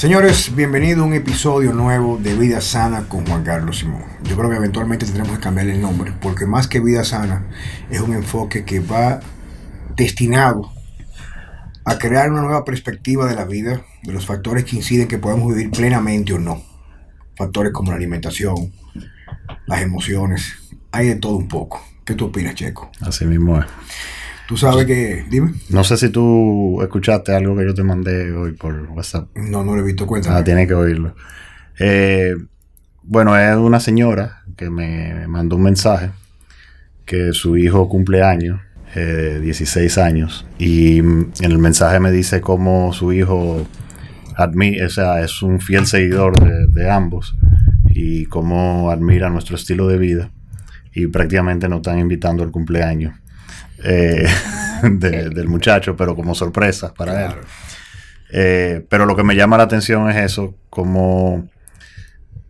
Señores, bienvenido a un episodio nuevo de Vida Sana con Juan Carlos Simón. Yo creo que eventualmente tendremos que cambiar el nombre, porque más que Vida Sana es un enfoque que va destinado a crear una nueva perspectiva de la vida, de los factores que inciden que podemos vivir plenamente o no. Factores como la alimentación, las emociones, hay de todo un poco. ¿Qué tú opinas, Checo? Así mismo es. Tú sabes que, dime. No sé si tú escuchaste algo que yo te mandé hoy por WhatsApp. No, no lo he visto, cuenta. Ah, tienes que oírlo. Eh, bueno, es una señora que me mandó un mensaje que su hijo cumple años, eh, 16 años, y en el mensaje me dice cómo su hijo admi o sea, es un fiel seguidor de, de ambos y cómo admira nuestro estilo de vida y prácticamente nos están invitando al cumpleaños eh, de- del muchacho, pero como sorpresa para él. Eh, pero lo que me llama la atención es eso, como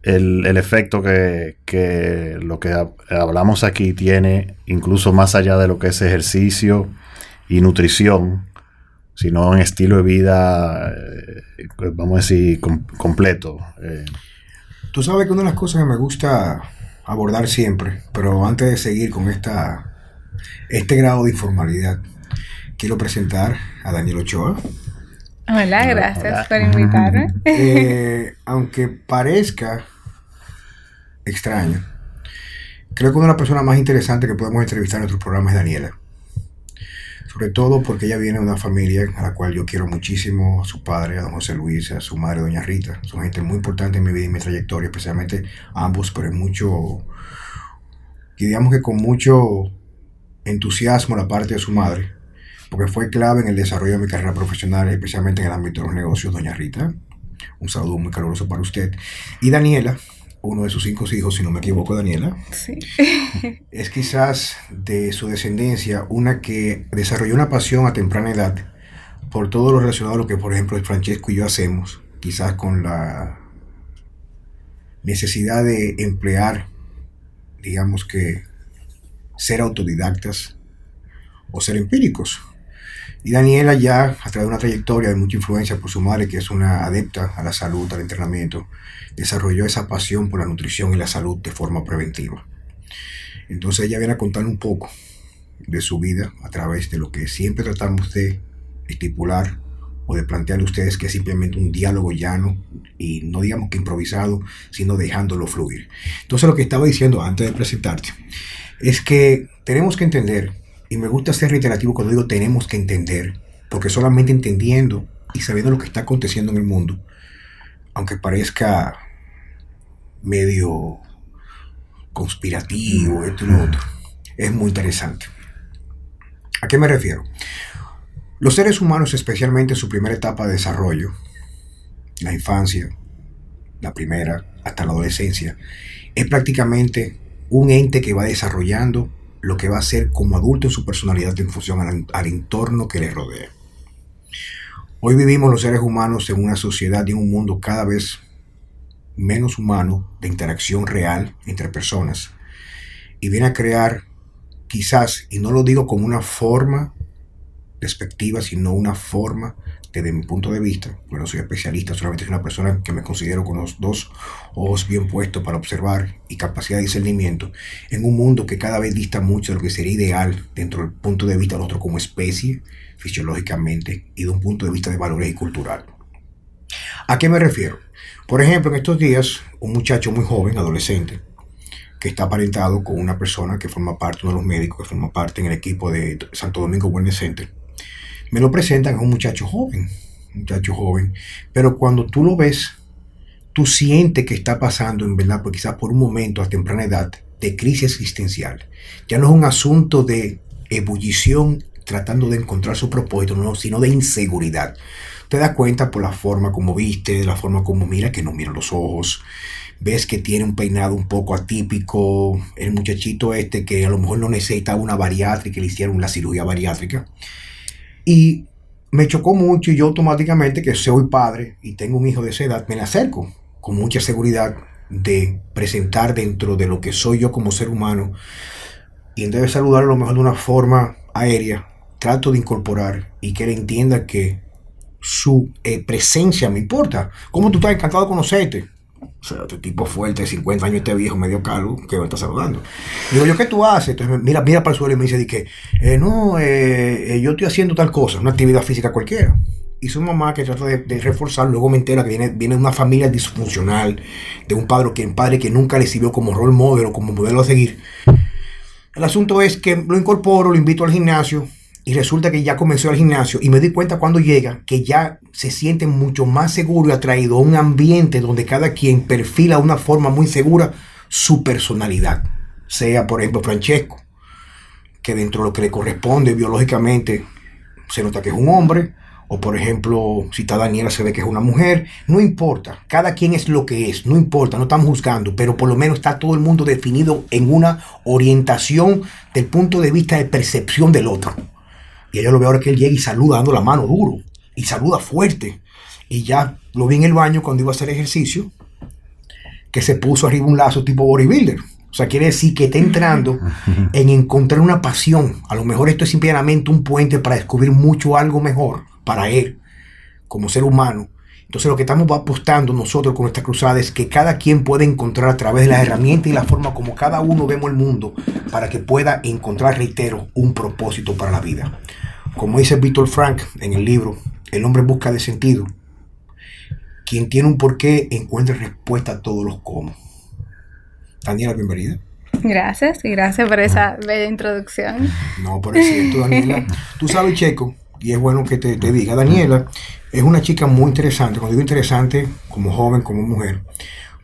el, el efecto que, que lo que hab- hablamos aquí tiene, incluso más allá de lo que es ejercicio y nutrición, sino en estilo de vida, eh, vamos a decir, com- completo. Eh, Tú sabes que una de las cosas que me gusta abordar siempre, pero antes de seguir con esta, este grado de informalidad, quiero presentar a Daniel Ochoa. Hola, gracias Hola. por invitarme. Eh, aunque parezca extraño, creo que una de las personas más interesantes que podemos entrevistar en nuestro programa es Daniela. Sobre todo porque ella viene de una familia a la cual yo quiero muchísimo, a su padre, a don José Luis, a su madre, doña Rita. Son gente muy importante en mi vida y mi trayectoria, especialmente ambos, pero en mucho, y digamos que con mucho entusiasmo la parte de su madre, porque fue clave en el desarrollo de mi carrera profesional, especialmente en el ámbito de los negocios, doña Rita. Un saludo muy caluroso para usted. Y Daniela, uno de sus cinco hijos, si no me equivoco, Daniela, Sí. es quizás de su descendencia una que desarrolló una pasión a temprana edad por todo lo relacionado a lo que, por ejemplo, Francesco y yo hacemos, quizás con la necesidad de emplear, digamos que, ser autodidactas o ser empíricos. Y Daniela ya, a través de una trayectoria de mucha influencia por su madre, que es una adepta a la salud, al entrenamiento, desarrolló esa pasión por la nutrición y la salud de forma preventiva. Entonces ella viene a contar un poco de su vida a través de lo que siempre tratamos de estipular o de plantearle a ustedes que es simplemente un diálogo llano y no digamos que improvisado, sino dejándolo fluir. Entonces lo que estaba diciendo antes de presentarte es que tenemos que entender, y me gusta ser reiterativo cuando digo tenemos que entender, porque solamente entendiendo y sabiendo lo que está aconteciendo en el mundo, aunque parezca medio conspirativo, esto y lo otro, es muy interesante. ¿A qué me refiero? Los seres humanos, especialmente en su primera etapa de desarrollo, la infancia, la primera, hasta la adolescencia, es prácticamente un ente que va desarrollando lo que va a ser como adulto en su personalidad en función al, entorno que le rodea. Hoy vivimos los seres humanos en una sociedad y en un mundo cada vez menos humano de interacción real entre personas y viene a crear quizás, y no lo digo como una forma despectiva, sino una forma desde mi punto de vista, bueno, soy especialista, solamente soy una persona que me considero con los dos ojos bien puestos para observar y capacidad de discernimiento en un mundo que cada vez dista mucho de lo que sería ideal dentro del punto de vista de nosotros como especie, fisiológicamente, y de un punto de vista de valores y cultural. ¿A qué me refiero? Por ejemplo, en estos días, un muchacho muy joven, adolescente, que está aparentado con una persona que forma parte, uno de los médicos que forma parte en el equipo de Santo Domingo Wellness Center, me lo presentan a un muchacho joven, muchacho joven, pero cuando tú lo ves, tú sientes que está pasando, en verdad, pues quizás por un momento a temprana edad, de crisis existencial. Ya no es un asunto de ebullición tratando de encontrar su propósito, no, sino de inseguridad. Te das cuenta por la forma como viste, la forma como mira, que no mira los ojos, ves que tiene un peinado un poco atípico, el muchachito este que a lo mejor no necesita una bariátrica, le hicieron la cirugía bariátrica. Y me chocó mucho y yo automáticamente, que soy padre y tengo un hijo de esa edad, me le acerco con mucha seguridad de presentar dentro de lo que soy yo como ser humano y en vez de saludarlo a lo mejor de una forma aérea, trato de incorporar y que él entienda que su eh, presencia me importa. ¿Cómo tú estás encantado de conocerte? O sea, este tipo fuerte, de 50 años, este viejo medio calvo, que me está saludando. Digo yo, ¿qué tú haces? Entonces, mira, mira para el suelo y me dice, que, eh, no, eh, eh, yo estoy haciendo tal cosa, una actividad física cualquiera. Y su mamá que trata de, reforzar, luego me entera que viene, viene de una familia disfuncional, de un padre que, un padre que nunca le sirvió como rol modelo, como modelo a seguir. El asunto es que lo incorporo, lo invito al gimnasio, y resulta que ya comenzó el gimnasio y me di cuenta cuando llega que ya se siente mucho más seguro y atraído a un ambiente donde cada quien perfila de una forma muy segura su personalidad. Sea, por ejemplo, Francesco, que dentro de lo que le corresponde biológicamente se nota que es un hombre, o por ejemplo, si está Daniela se ve que es una mujer, no importa, cada quien es lo que es, no importa, no estamos juzgando, pero por lo menos está todo el mundo definido en una orientación del punto de vista de percepción del otro. Y ella lo ve ahora que él llega y saluda dando la mano duro. Y saluda fuerte. Y ya lo vi en el baño cuando iba a hacer ejercicio. Que se puso arriba un lazo tipo bodybuilder. O sea, quiere decir que está entrando en encontrar una pasión. A lo mejor esto es simplemente un puente para descubrir mucho algo mejor para él como ser humano. Entonces lo que estamos apostando nosotros con esta cruzada es que cada quien pueda encontrar a través de las herramientas y la forma como cada uno vemos el mundo para que pueda encontrar, reitero, un propósito para la vida. Como dice Víctor Frank en el libro, el hombre busca de sentido. Quien tiene un porqué encuentra respuesta a todos los cómo. Daniela, bienvenida. Gracias, y gracias por esa bella introducción. No, por cierto, Daniela. Tú sabes, Checo, y es bueno que te, te, diga, Daniela es una chica muy interesante, cuando digo interesante, como joven, como mujer,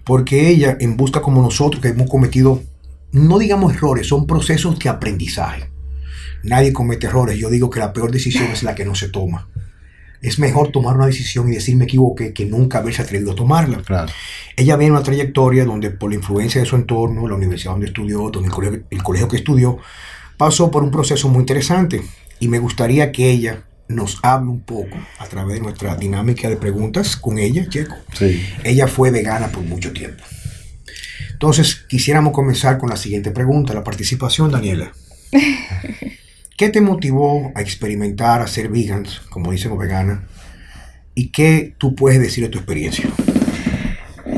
porque ella, en busca como nosotros, que hemos cometido, no digamos errores, son procesos de aprendizaje. Nadie comete errores. Yo digo que la peor decisión es la que no se toma. Es mejor tomar una decisión y decir me equivoqué que nunca haberse atrevido a tomarla. Ella viene una trayectoria donde por la influencia de su entorno, la universidad donde estudió, donde el colegio que estudió, pasó por un proceso muy interesante. Y me gustaría que ella nos hable un poco a través de nuestra dinámica de preguntas con ella, Checo. Sí. Ella fue vegana por mucho tiempo. Entonces, quisiéramos comenzar con la siguiente pregunta, la participación, Daniela. ¿Qué te motivó a experimentar, a ser vegans, como dicen vegana? ¿Y qué tú puedes decir de tu experiencia?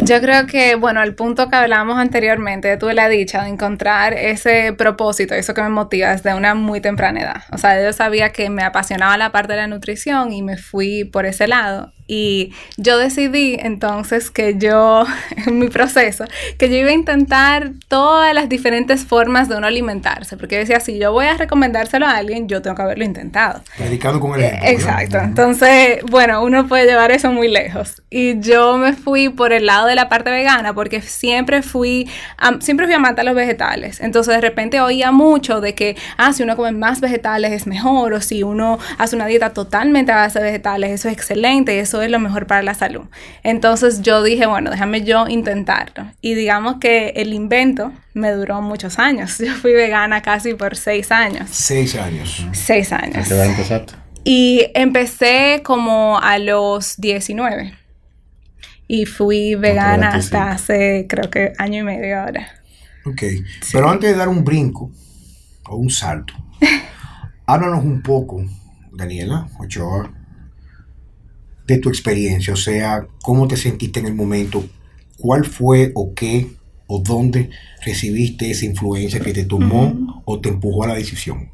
Yo creo que, bueno, el punto que hablábamos anteriormente, tuve la dicha de encontrar ese propósito, eso que me motiva desde una muy temprana edad. O sea, yo sabía que me apasionaba la parte de la nutrición y me fui por ese lado. Y yo decidí entonces que yo, en mi proceso, que yo iba a intentar todas las diferentes formas de uno alimentarse, porque decía, si yo voy a recomendárselo a alguien, yo tengo que haberlo intentado. Predicado con el ejemplo. exacto. Entonces, bueno, uno puede llevar eso muy lejos. Y yo me fui por el lado de la parte vegana, porque siempre fui, siempre fui amante a los vegetales. Entonces, de repente oía mucho de que, ah, si uno come más vegetales es mejor, o si uno hace una dieta totalmente a base de vegetales, eso es excelente, y eso es lo mejor para la salud. Entonces yo dije, bueno, déjame yo intentarlo. Y digamos que el invento me duró muchos años. Yo fui vegana casi por seis años. Seis años. Seis años. ¿A qué Y empecé como a los 19. Y fui vegana hasta hace, creo que, año y medio ahora. Ok. Pero antes de dar un brinco o un salto, háblanos un poco, Daniela Ochoa, de tu experiencia, o sea, cómo te sentiste en el momento, cuál fue o qué o dónde recibiste esa influencia que te tomó o te empujó a la decisión.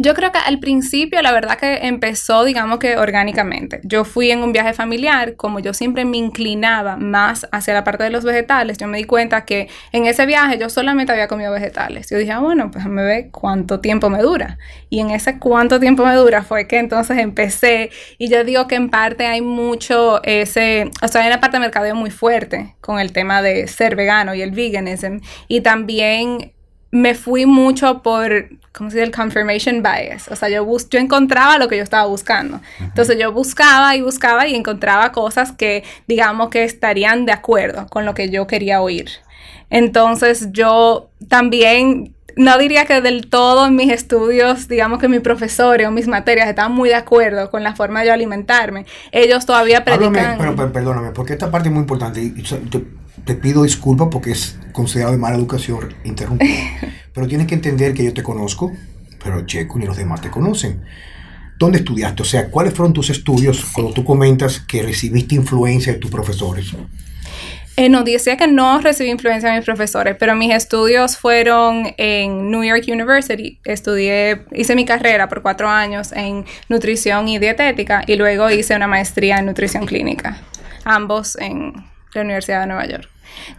Yo creo que al principio la verdad que empezó, digamos que orgánicamente. Yo fui en un viaje familiar, como yo siempre me inclinaba más hacia la parte de los vegetales, yo me di cuenta que en ese viaje yo solamente había comido vegetales. Yo dije, ah, bueno, pues me ve cuánto tiempo me dura. Y en ese cuánto tiempo me dura fue que entonces empecé y yo digo que en parte hay mucho ese, o sea, hay una parte de mercadeo muy fuerte con el tema de ser vegano y el veganism y también me fui mucho por, ¿cómo se dice? El confirmation bias. O sea, yo, bus yo encontraba lo que yo estaba buscando. Entonces yo buscaba y buscaba y encontraba cosas que, digamos, que estarían de acuerdo con lo que yo quería oír. Entonces yo también, no diría que del todo en mis estudios, digamos que mis profesores o mis materias estaban muy de acuerdo con la forma de yo alimentarme. Ellos todavía predican... pero, perdóname, porque esta parte es muy importante te pido disculpas porque es considerado de mala educación interrumpir. pero tienes que entender que yo te conozco, pero Checo ni los demás te conocen. ¿Dónde estudiaste? O sea, ¿cuáles fueron tus estudios cuando tú comentas que recibiste influencia de tus profesores? Eh, no, decía que no recibí influencia de mis profesores, pero mis estudios fueron en New York University. Estudié, hice mi carrera por cuatro años en nutrición y dietética y luego hice una maestría en nutrición clínica, ambos en la Universidad de Nueva York.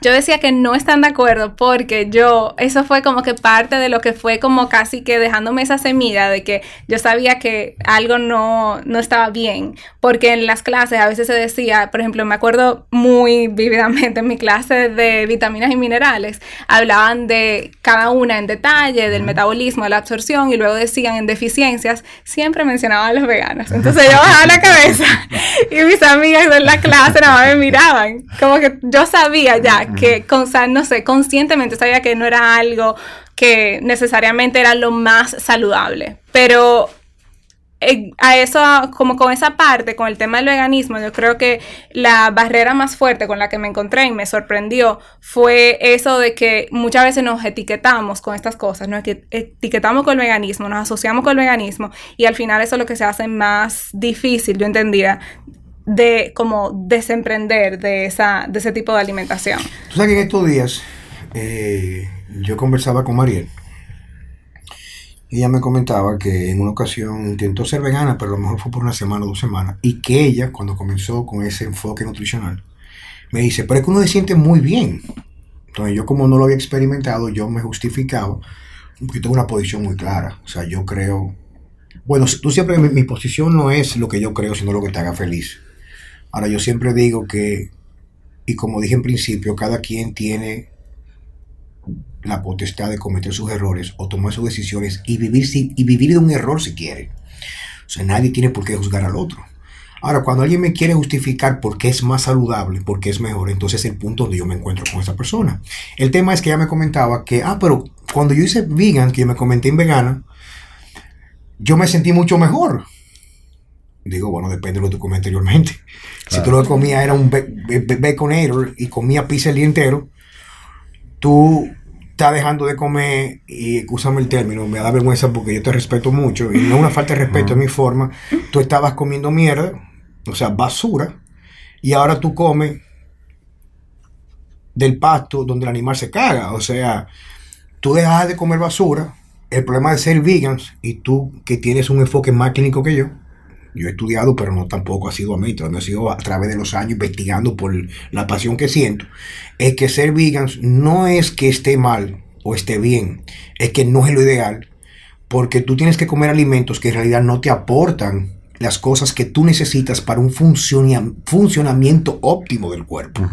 Yo decía que no están de acuerdo porque yo, eso fue como que parte de lo que fue como casi que dejándome esa semilla de que yo sabía que algo no, no estaba bien, porque en las clases a veces se decía, por ejemplo, me acuerdo muy vívidamente en mi clase de vitaminas y minerales, hablaban de cada una en detalle, del metabolismo, de la absorción y luego decían en deficiencias, siempre mencionaban a los veganos. Entonces yo bajaba la cabeza y mis amigas de la clase nada más me miraban, como que yo sabía ya, que con, no sé, conscientemente sabía que no era algo que necesariamente era lo más saludable. Pero eh, a eso, como con esa parte, con el tema del veganismo, yo creo que la barrera más fuerte con la que me encontré y me sorprendió fue eso de que muchas veces nos etiquetamos con estas cosas, nos etiquetamos con el veganismo, nos asociamos con el veganismo y al final eso es lo que se hace más difícil, yo entendía, de como desemprender de, esa, de ese tipo de alimentación. Tú sabes que en estos días eh, yo conversaba con Mariel. Ella me comentaba que en una ocasión intentó ser vegana, pero a lo mejor fue por una semana o dos semanas. Y que ella, cuando comenzó con ese enfoque nutricional, me dice, pero es que uno se siente muy bien. Entonces yo como no lo había experimentado, yo me justificaba, porque tengo una posición muy clara. O sea, yo creo... Bueno, tú siempre, mi posición no es lo que yo creo, sino lo que te haga feliz. Ahora yo siempre digo que, y como dije en principio, cada quien tiene la potestad de cometer sus errores o tomar sus decisiones y vivir, y vivir de un error si quiere. O sea, nadie tiene por qué juzgar al otro. Ahora, cuando alguien me quiere justificar por qué es más saludable, por qué es mejor, entonces es el punto donde yo me encuentro con esa persona. El tema es que ella me comentaba que, ah, pero cuando yo hice vegan, que yo me comenté en vegana, yo me sentí mucho mejor. Digo, bueno, depende de lo que tú comí anteriormente. Si tú lo que comías era un baconator y comías pizza el día entero, tú estás dejando de comer, y escúchame el término, me da vergüenza porque yo te respeto mucho, y no es una falta de respeto, en mi forma, tú estabas comiendo mierda, o sea, basura, y ahora tú comes del pasto donde el animal se caga, o sea, tú dejas de comer basura, el problema de ser vegans, y tú que tienes un enfoque más clínico que yo, yo he estudiado, pero no tampoco ha sido a mí, ha sido a través de los años investigando por la pasión que siento, es que ser vegan no es que esté mal o esté bien, es que no es lo ideal, porque tú tienes que comer alimentos que en realidad no te aportan las cosas que tú necesitas para un funcionamiento óptimo del cuerpo.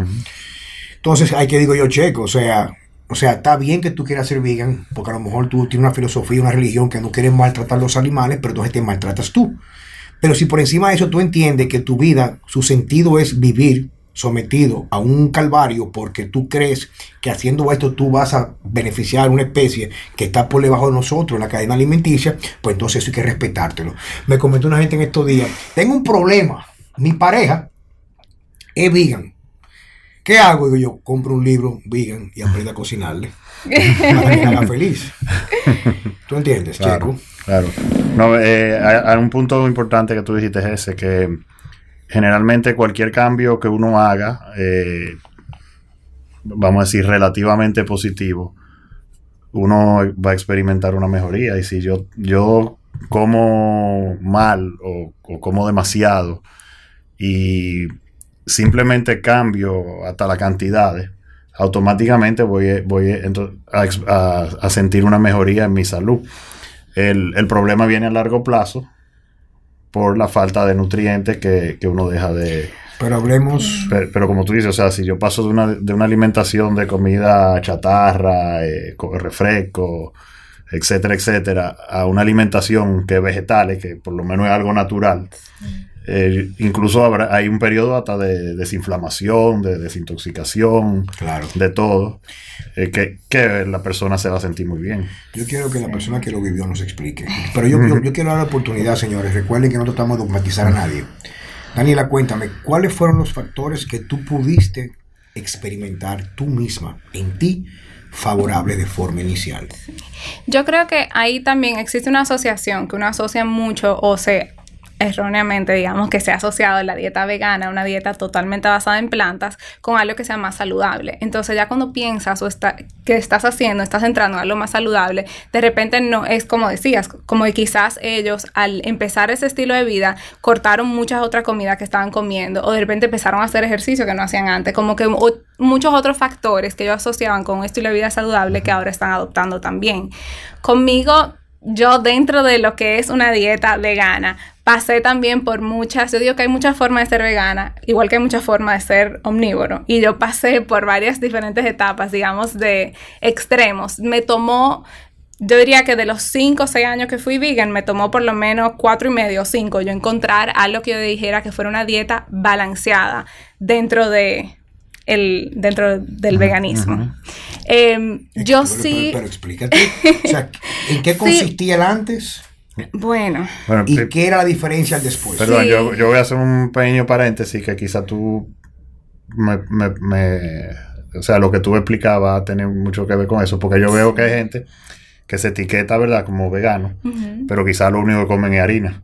Entonces, hay que digo yo, checo, o sea, o sea, está bien que tú quieras ser vegan, porque a lo mejor tú tienes una filosofía, una religión que no quieres maltratar los animales, pero entonces te maltratas tú. Pero si por encima de eso tú entiendes que tu vida, su sentido es vivir sometido a un calvario porque tú crees que haciendo esto tú vas a beneficiar a una especie que está por debajo de nosotros en la cadena alimenticia, pues entonces eso hay que respetártelo. Me comentó una gente en estos días, tengo un problema, mi pareja es vegan. ¿Qué hago? Digo yo, compro un libro vegan y aprendo a cocinarle. Para que haga feliz. ¿Tú entiendes, chico? Claro. No, eh, hay, un punto importante que tú dijiste es ese, que generalmente cualquier cambio que uno haga, eh, vamos a decir, relativamente positivo, uno va a experimentar una mejoría. Y si yo, yo como mal o, como demasiado y simplemente cambio hasta las cantidades, automáticamente voy, voy a sentir una mejoría en mi salud. El, problema viene a largo plazo por la falta de nutrientes que, uno deja de... Pero hablemos... Pero, como tú dices, o sea, si yo paso de una, de una alimentación de comida chatarra, eh, refresco, etcétera, etcétera, a una alimentación que es vegetales, que por lo menos es algo natural, eh, incluso habrá, hay un periodo hasta de desinflamación, de desintoxicación, claro. de todo, eh, que, que, la persona se va a sentir muy bien. Yo quiero que la persona que lo vivió nos explique. Pero yo, yo, quiero dar la oportunidad, señores. Recuerden que no tratamos de dogmatizar a nadie. Daniela, cuéntame, ¿cuáles fueron los factores que tú pudiste experimentar tú misma en ti favorable de forma inicial. Yo creo que ahí también existe una asociación que uno asocia mucho o se erróneamente, digamos, que se ha asociado la dieta vegana, una dieta totalmente basada en plantas, con algo que sea más saludable. Entonces ya cuando piensas o está, que estás haciendo, estás entrando a algo más saludable, de repente no es como decías, como que quizás ellos al empezar ese estilo de vida cortaron muchas otras comidas que estaban comiendo o de repente empezaron a hacer ejercicio que no hacían antes, como que muchos otros factores que ellos asociaban con un estilo de vida saludable que ahora están adoptando también. Conmigo yo dentro de lo que es una dieta vegana, pasé también por muchas, yo digo que hay muchas formas de ser vegana, igual que hay muchas formas de ser omnívoro, y yo pasé por varias diferentes etapas, digamos, de extremos. Me tomó, yo diría que de los 5 o 6 años que fui vegan, me tomó por lo menos 4 y medio o 5 yo encontrar algo que yo dijera que fuera una dieta balanceada dentro de el, dentro del veganismo. Em, yo sí... Pero, explícate, o sea, ¿en qué consistía el antes? Bueno. ¿Y qué era la diferencia al después? Perdón, yo, yo, voy a hacer un pequeño paréntesis que quizá tú me, me, O sea, lo que tú explicabas tiene mucho que ver con eso, porque yo veo que hay gente que se etiqueta, ¿verdad?, como vegano, pero quizá lo único que comen es harina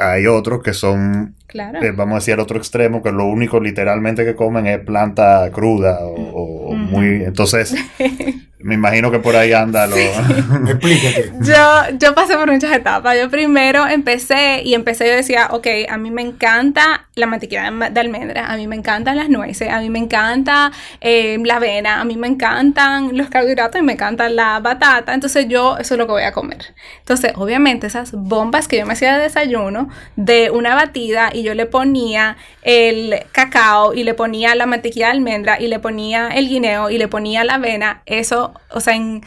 hay otros que son, eh, vamos a decir, al otro extremo, que lo único literalmente que comen es planta cruda o, muy... Entonces, Me imagino que por ahí anda lo... Explícate. Yo, yo pasé por muchas etapas. Yo primero empecé y empecé yo decía, ok, a mí me encanta la mantequilla de almendra, a mí me encantan las nueces, a mí me encanta eh, la avena, a mí me encantan los carbohidratos y me encanta la batata. Entonces yo eso es lo que voy a comer. Entonces, obviamente esas bombas que yo me hacía de desayuno de una batida y yo le ponía el cacao y le ponía la mantequilla de almendra y le ponía el guineo y le ponía la avena, eso o sea, en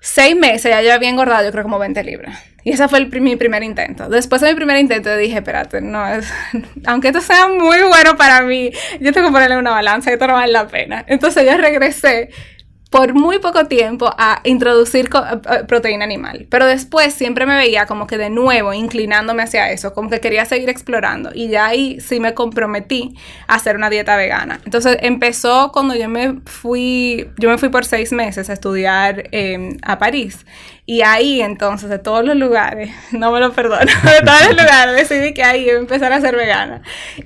seis meses ya yo había engordado, yo creo como 20 libras. Y ese fue el, mi primer intento. Después de mi primer intento dije, espérate, no es, aunque esto sea muy bueno para mí, yo tengo que ponerle una balanza y esto no vale la pena. Entonces yo regresé por muy poco tiempo a introducir proteína animal. Pero después siempre me veía como que de nuevo inclinándome hacia eso, como que quería seguir explorando. Y ya ahí sí me comprometí a hacer una dieta vegana. Entonces empezó cuando yo me fui, yo me fui por seis meses a estudiar em, a París. Y ahí entonces, de todos los lugares, no me lo perdono, de todos los lugares decidí que ahí iba a empezar a ser vegana.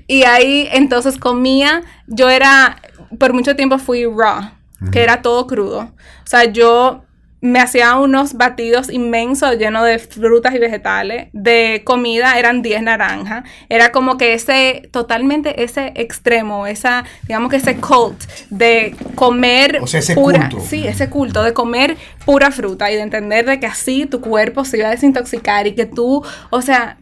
Y ahí entonces comía, yo era, por mucho tiempo fui raw que era todo crudo. O sea, yo me hacía unos batidos inmensos llenos de frutas y vegetales. De comida eran 10 naranjas. Era como que ese, totalmente ese extremo, esa, digamos que ese cult de comer o sea, ese pura, culto. sí, ese culto de comer pura fruta y de entender de que así tu cuerpo se iba a desintoxicar y que tú, o sea,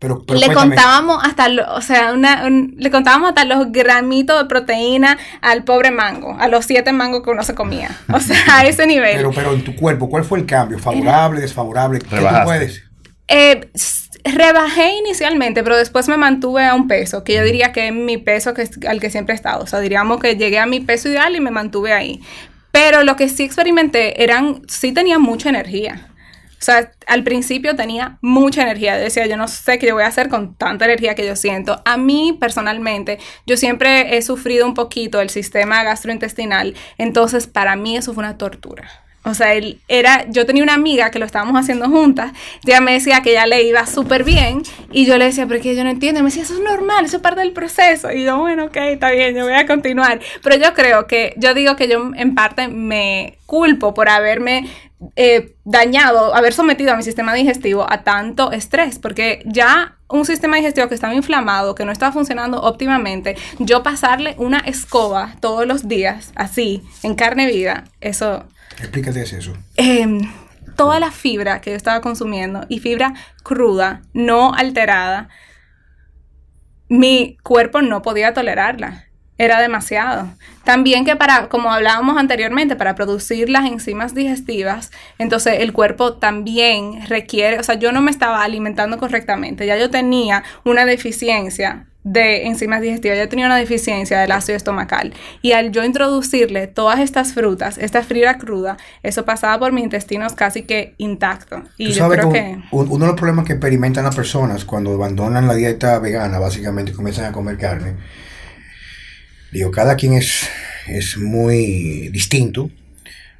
le contábamos hasta, o sea, le contábamos hasta los gramitos de proteína al pobre mango, a los siete mangos que uno se comía. O sea, a ese nivel. Pero, pero en tu cuerpo, ¿cuál fue el cambio? ¿Favorable, desfavorable? ¿Qué tú puedes? Eh, rebajé inicialmente, pero después me mantuve a un peso, que yo diría que es mi peso que, al que siempre he estado. O sea, diríamos que llegué a mi peso ideal y me mantuve ahí. Pero lo que sí experimenté eran, sí tenía mucha energía. O sea, al principio tenía mucha energía. Decía, yo no sé qué yo voy a hacer con tanta energía que yo siento. A mí, personalmente, yo siempre he sufrido un poquito el sistema gastrointestinal. Entonces, para mí eso fue una tortura. O sea, él era, yo tenía una amiga que lo estábamos haciendo juntas, ella me decía que ya le iba súper bien y yo le decía, pero es que yo no entiendo, me decía, eso es normal, eso es parte del proceso. Y yo, bueno, ok, está bien, yo voy a continuar. Pero yo creo que, yo digo que yo en parte me culpo por haberme eh, dañado, haber sometido a mi sistema digestivo a tanto estrés, porque ya un sistema digestivo que estaba inflamado, que no estaba funcionando óptimamente, yo pasarle una escoba todos los días, así, en carne viva, eso... Explícate eso. Em, toda la fibra que yo estaba consumiendo y fibra cruda, no alterada, mi cuerpo no podía tolerarla era demasiado. También que para, como hablábamos anteriormente, para producir las enzimas digestivas, entonces el cuerpo también requiere, o sea, yo no me estaba alimentando correctamente, ya yo tenía una deficiencia de enzimas digestivas, yo tenía una deficiencia del ácido estomacal. Y al yo introducirle todas estas frutas, esta fibra cruda, eso pasaba por mis intestinos casi que intacto. Y yo creo que... Uno de los problemas que experimentan las personas cuando abandonan la dieta vegana, básicamente comienzan a comer carne, Digo, cada quien es, es muy distinto,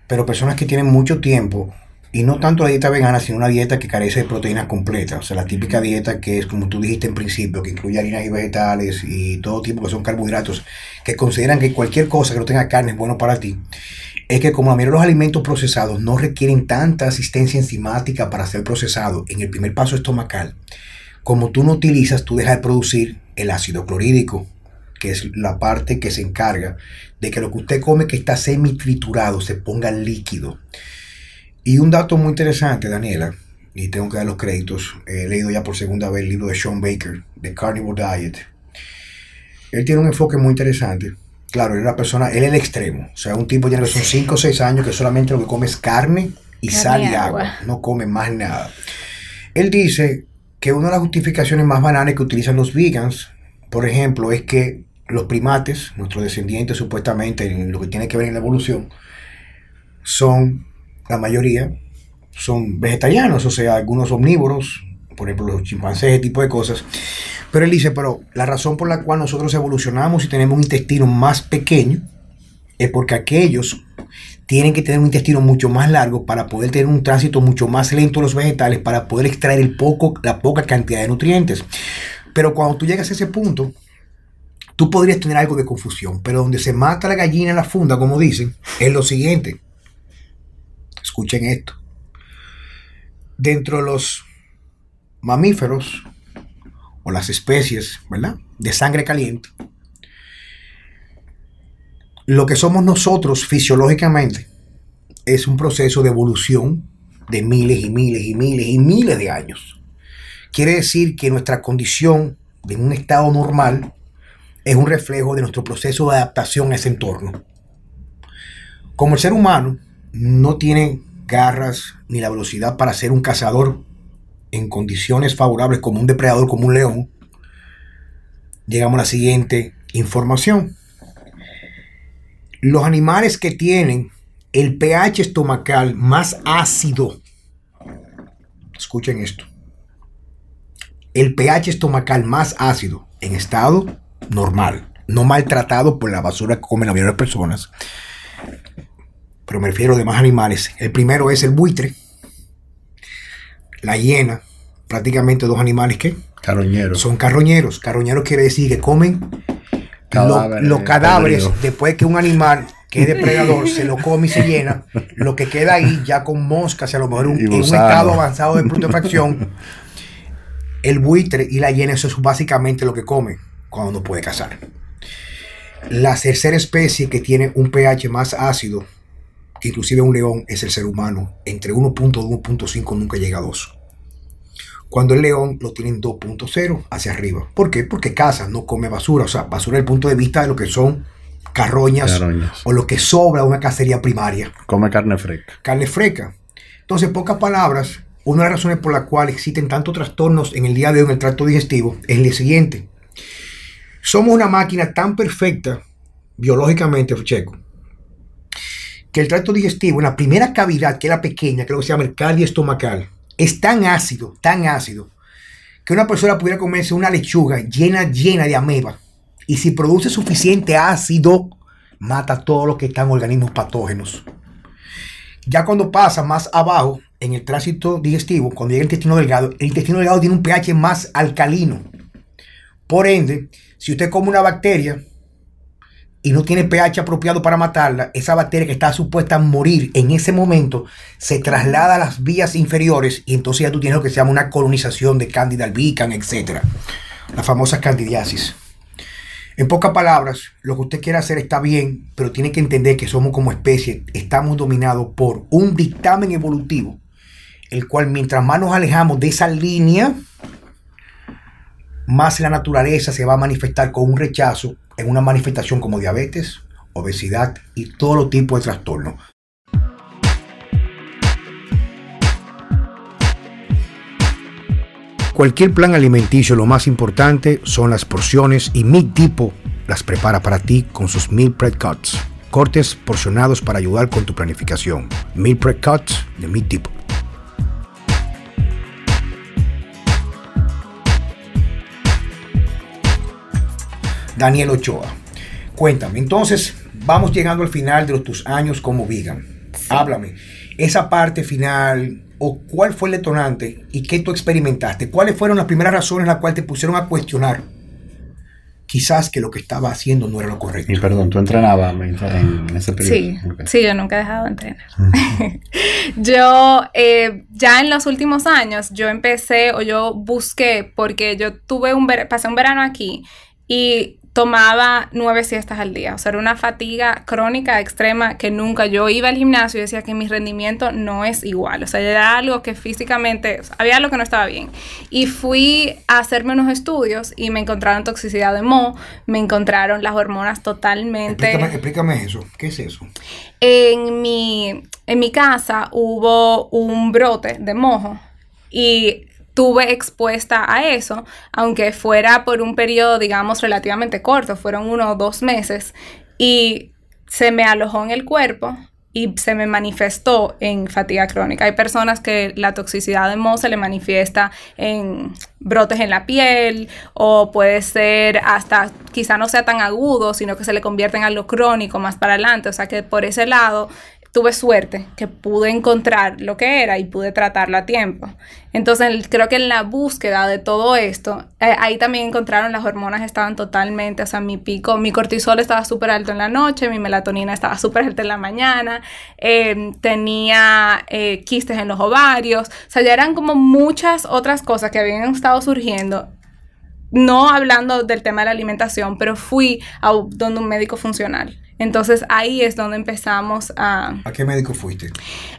pero personas que tienen mucho tiempo, y no tanto la dieta vegana, sino una dieta que carece de proteínas completas, o sea, la típica dieta que es, como tú dijiste en principio, que incluye harinas y vegetales y todo tipo que son carbohidratos, que consideran que cualquier cosa que no tenga carne es bueno para ti, es que como la mayoría de los alimentos procesados no requieren tanta asistencia enzimática para ser procesado en el primer paso estomacal, como tú no utilizas, tú dejas de producir el ácido clorhídrico, que es la parte que se encarga de que lo que usted come que está semi triturado se ponga líquido. Y un dato muy interesante, Daniela, y tengo que dar los créditos, he leído ya por segunda vez el libro de Sean Baker, The Carnivore Diet. Él tiene un enfoque muy interesante. Claro, él es una persona, él es el extremo. O sea, un tipo ya que son 5 o 6 años que solamente lo que come es carne y sal y agua. No come más nada. Él dice que una de las justificaciones más banales que utilizan los vegans, por ejemplo, es que los primates, nuestros descendientes supuestamente, en lo que tiene que ver en la evolución, son, la mayoría, son vegetarianos, o sea, algunos omnívoros, por ejemplo los chimpancés, ese tipo de cosas. Pero él dice, pero la razón por la cual nosotros evolucionamos y tenemos un intestino más pequeño es porque aquellos tienen que tener un intestino mucho más largo para poder tener un tránsito mucho más lento de los vegetales para poder extraer el poco, la poca cantidad de nutrientes. Pero cuando tú llegas a ese punto, tú podrías tener algo de confusión, pero donde se mata la gallina en la funda, como dicen, es lo siguiente. Escuchen esto. Dentro de los mamíferos o las especies, ¿verdad? De sangre caliente, lo que somos nosotros fisiológicamente es un proceso de evolución de miles y miles y miles y miles de años. Quiere decir que nuestra condición de un estado normal es un reflejo de nuestro proceso de adaptación a ese entorno. Como el ser humano no tiene garras ni la velocidad para ser un cazador en condiciones favorables como un depredador, como un león, llegamos a la siguiente información. Los animales que tienen el pH estomacal más ácido, escuchen esto, el pH estomacal más ácido en estado normal, no maltratado por la basura que comen la mayoría de personas, pero me refiero a demás animales. El primero es el buitre, la hiena, prácticamente dos animales que Carroñeros. son carroñeros. Carroñeros quiere decir que comen lo- los cadáveres podridos. después que un animal que es depredador se lo come y se llena, lo que queda ahí ya con moscas a lo mejor un- en un estado avanzado de putrefacción, el buitre y la hiena eso es básicamente lo que come cuando no puede cazar. La tercera especie que tiene un pH más ácido inclusive un león es el ser humano. Entre 1.2 y 1.5 nunca llega a 2. Cuando el león lo tienen 2.0 hacia arriba. ¿Por qué? Porque caza, no come basura. O sea, basura desde el punto de vista de lo que son carroñas, Carroñas. o lo que sobra de una cacería primaria. Come carne fresca. Carne fresca. Entonces, en pocas palabras, una de las razones por las cuales existen tantos trastornos en el día de hoy en el tracto digestivo es el siguiente. Somos una máquina tan perfecta, biológicamente, Checo, que el tracto digestivo, en la primera cavidad, que es la pequeña, que lo que se llama el cardio estomacal, es tan ácido, tan ácido, que una persona pudiera comerse una lechuga llena, llena de ameba. Y si produce suficiente ácido, mata todo lo que están organismos patógenos. Ya cuando pasa más abajo, en el tránsito digestivo, cuando llega el intestino delgado, el intestino delgado tiene un pH más alcalino. Por ende, si usted come una bacteria y no tiene pH apropiado para matarla, esa bacteria que está supuesta a morir en ese momento se traslada a las vías inferiores y entonces ya tú tienes lo que se llama una colonización de Candida albicans, etc. La famosa candidiasis. En pocas palabras, lo que usted quiere hacer está bien, pero tiene que entender que somos como especie, estamos dominados por un dictamen evolutivo, el cual mientras más nos alejamos de esa línea, más la naturaleza se va a manifestar con un rechazo en una manifestación como diabetes, obesidad y todo los tipos de trastornos. Cualquier plan alimenticio, lo más importante son las porciones y mi tipo las prepara para ti con sus meal prep cuts. Cortes porcionados para ayudar con tu planificación. Meal prep cuts de mi tipo. Daniel Ochoa. Cuéntame, entonces vamos llegando al final de tus años como vegan. Háblame, esa parte final o cuál fue el detonante y qué tú experimentaste. ¿Cuáles fueron las primeras razones las cuales te pusieron a cuestionar? Quizás que lo que estaba haciendo no era lo correcto. Y perdón, ¿tú entrenabas en ese periodo? Sí, sí, yo nunca he dejado de entrenar. yo, eh, ya en los últimos años, yo empecé o yo busqué, porque yo tuve un, pasé un verano aquí y tomaba nueve siestas al día. O sea, era una fatiga crónica extrema que nunca yo iba al gimnasio y decía que mi rendimiento no es igual. O sea, era algo que físicamente, había algo que no estaba bien. Y fui a hacerme unos estudios y me encontraron toxicidad de mo, me encontraron las hormonas totalmente... Explícame, explícame eso. ¿Qué es eso? En mi, en mi casa hubo un brote de mojo y estuve expuesta a eso, aunque fuera por un periodo, digamos, relativamente corto, fueron uno o dos meses, y se me alojó en el cuerpo y se me manifestó en fatiga crónica. Hay personas que la toxicidad de moho se le manifiesta en brotes en la piel o puede ser hasta, quizá no sea tan agudo, sino que se le convierte en algo crónico más para adelante. O sea que por ese lado tuve suerte que pude encontrar lo que era y pude tratarlo a tiempo. Entonces creo que en la búsqueda de todo esto, eh, ahí también encontraron las hormonas estaban totalmente, o sea, mi pico, mi cortisol estaba súper alto en la noche, mi melatonina estaba súper alta en la mañana, em, tenía eh, quistes en los ovarios, o sea, ya eran como muchas otras cosas que habían estado surgiendo no hablando del tema de la alimentación, pero fui a donde un médico funcional. Entonces ahí es donde empezamos a... ¿A qué médico fuiste?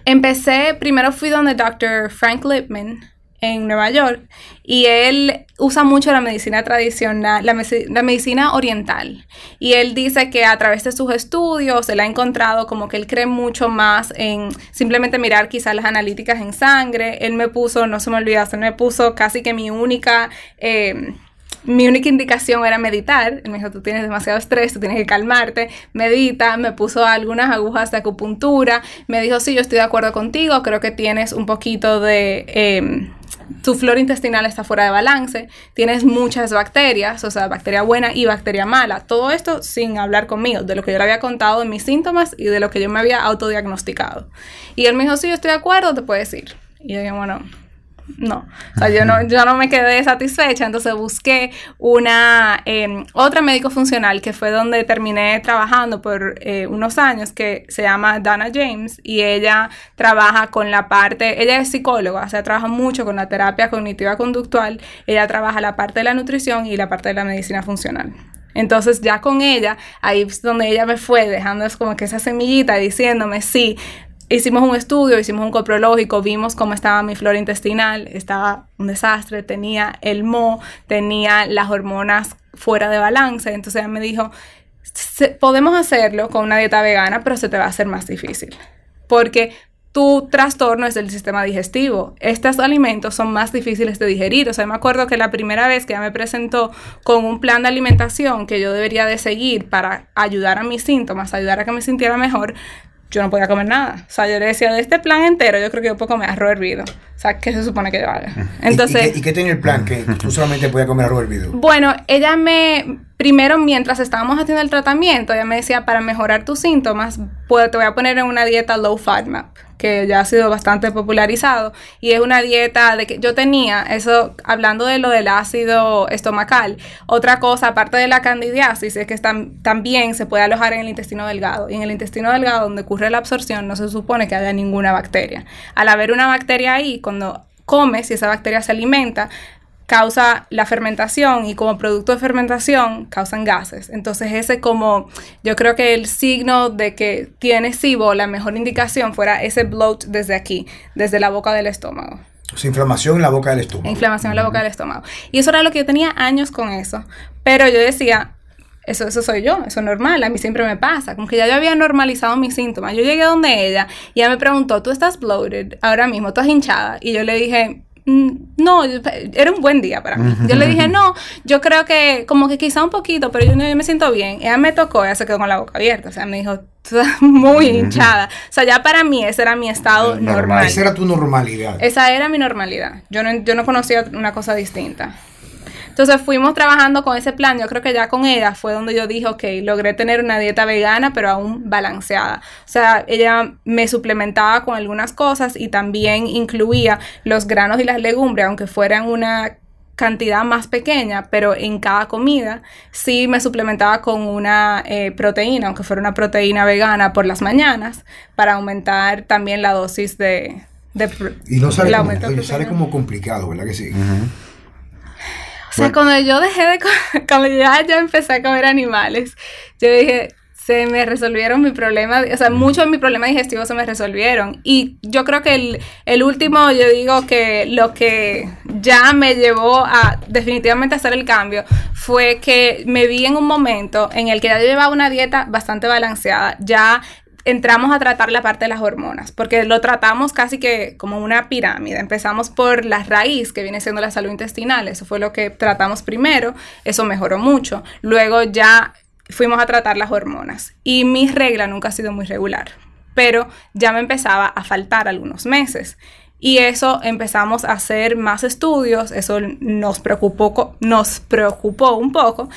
Empecé, primero fui donde Dr. Frank Lipman en Nueva York y él usa mucho la medicina tradicional, la, la, medicina oriental. Y él dice que a través de sus estudios él ha encontrado como que él cree mucho más en simplemente mirar quizás las analíticas en sangre. Él me puso, no se me olvida, él me puso casi que mi única... Eh, mi única indicación era meditar. me dijo, tú tienes demasiado estrés, tú tienes que calmarte, medita. Me puso algunas agujas de acupuntura. Me dijo, sí, yo estoy de acuerdo contigo, creo que tienes un poquito de... Em, tu flora intestinal está fuera de balance, tienes muchas bacterias, o sea, bacteria buena y bacteria mala. Todo esto sin hablar conmigo, de lo que yo le había contado de mis síntomas y de lo que yo me había autodiagnosticado. Y él me dijo, sí, yo estoy de acuerdo, te puedes ir. Y yo dije, bueno, no. O sea, yo no, yo no me quedé satisfecha, entonces busqué una em, otra médico funcional que fue donde terminé trabajando por eh, unos años, que se llama Dana James, y ella trabaja con la parte, ella es psicóloga, o sea, trabaja mucho con la terapia cognitiva conductual, ella trabaja la parte de la nutrición y la parte de la medicina funcional. Entonces ya con ella, ahí es donde ella me fue dejando como que esa semillita diciéndome, sí, hicimos un estudio, hicimos un coprológico, vimos cómo estaba mi flora intestinal, estaba un desastre, tenía el mo, tenía las hormonas fuera de balance, entonces ella me dijo, podemos hacerlo con una dieta vegana, pero se te va a hacer más difícil, porque tu trastorno es del sistema digestivo. Estos alimentos son más difíciles de digerir. O sea, me acuerdo que la primera vez que ella me presentó con un plan de alimentación que yo debería de seguir para ayudar a mis síntomas, ayudar a que me sintiera mejor, yo no podía comer nada. O sea, yo le decía, de este plan entero, yo creo que yo puedo comer arroz hervido. O sea, ¿qué se supone que yo haga? Entonces... ¿Y, qué, tenía el plan? Que tú solamente podías comer arroz hervido. Bueno, ella me... Primero, mientras estábamos haciendo el tratamiento, ella me decía, para mejorar tus síntomas, pues, te voy a poner en una dieta low FODMAP que ya ha sido bastante popularizado, y es una dieta de que yo tenía, eso hablando de lo del ácido estomacal, otra cosa, aparte de la candidiasis, es que también se puede alojar en el intestino delgado, y en el intestino delgado, donde ocurre la absorción, no se supone que haya ninguna bacteria. Al haber una bacteria ahí, cuando comes y esa bacteria se alimenta, causa la fermentación y como producto de fermentación causan gases. Entonces ese como yo creo que el signo de que tiene SIBO, la mejor indicación fuera ese bloat desde aquí, desde la boca del estómago. O sea, inflamación en la boca del estómago. Inflamación en la boca del estómago. Y eso era lo que yo tenía años con eso. Pero yo decía, eso, eso soy yo, eso es normal, a mí siempre me pasa, como que ya yo había normalizado mis síntomas. Yo llegué donde ella y ella me preguntó, ¿tú estás bloated ahora mismo? ¿Tú estás hinchada? Y yo le dije, no, era un buen día para mí. Yo le dije, no, yo creo que como que quizá un poquito, pero yo, no, me siento bien. Ella me tocó, ella se quedó con la boca abierta, o sea, me dijo, estás muy hinchada. O sea, ya para mí ese era mi estado normal. Esa era tu normalidad. Esa era mi normalidad. Yo no, yo no conocía una cosa distinta. Entonces fuimos trabajando con ese plan. Yo creo que ya con ella fue donde yo dije, ok, logré tener una dieta vegana, pero aún balanceada. O sea, ella me suplementaba con algunas cosas y también incluía los granos y las legumbres, aunque fueran una cantidad más pequeña, pero en cada comida sí me suplementaba con una eh, proteína, aunque fuera una proteína vegana por las mañanas, para aumentar también la dosis de... de y no sale, como, sale como complicado, ¿verdad que sí? O sea, cuando yo dejé de... Cuando ya yo empecé a comer animales, yo dije, se me resolvieron mi problema, o sea, muchos de mis problemas digestivos se me resolvieron. Y yo creo que el, el, último, yo digo que lo que ya me llevó a definitivamente hacer el cambio fue que me vi en un momento en el que ya llevaba una dieta bastante balanceada, ya entramos a tratar la parte de las hormonas, porque lo tratamos casi que como una pirámide. Empezamos por la raíz, que viene siendo la salud intestinal, eso fue lo que tratamos primero, eso mejoró mucho. Luego ya fuimos a tratar las hormonas y mi regla nunca ha sido muy regular, pero ya me empezaba a faltar algunos meses. Y eso empezamos a hacer más estudios, eso nos preocupó, nos preocupó un poco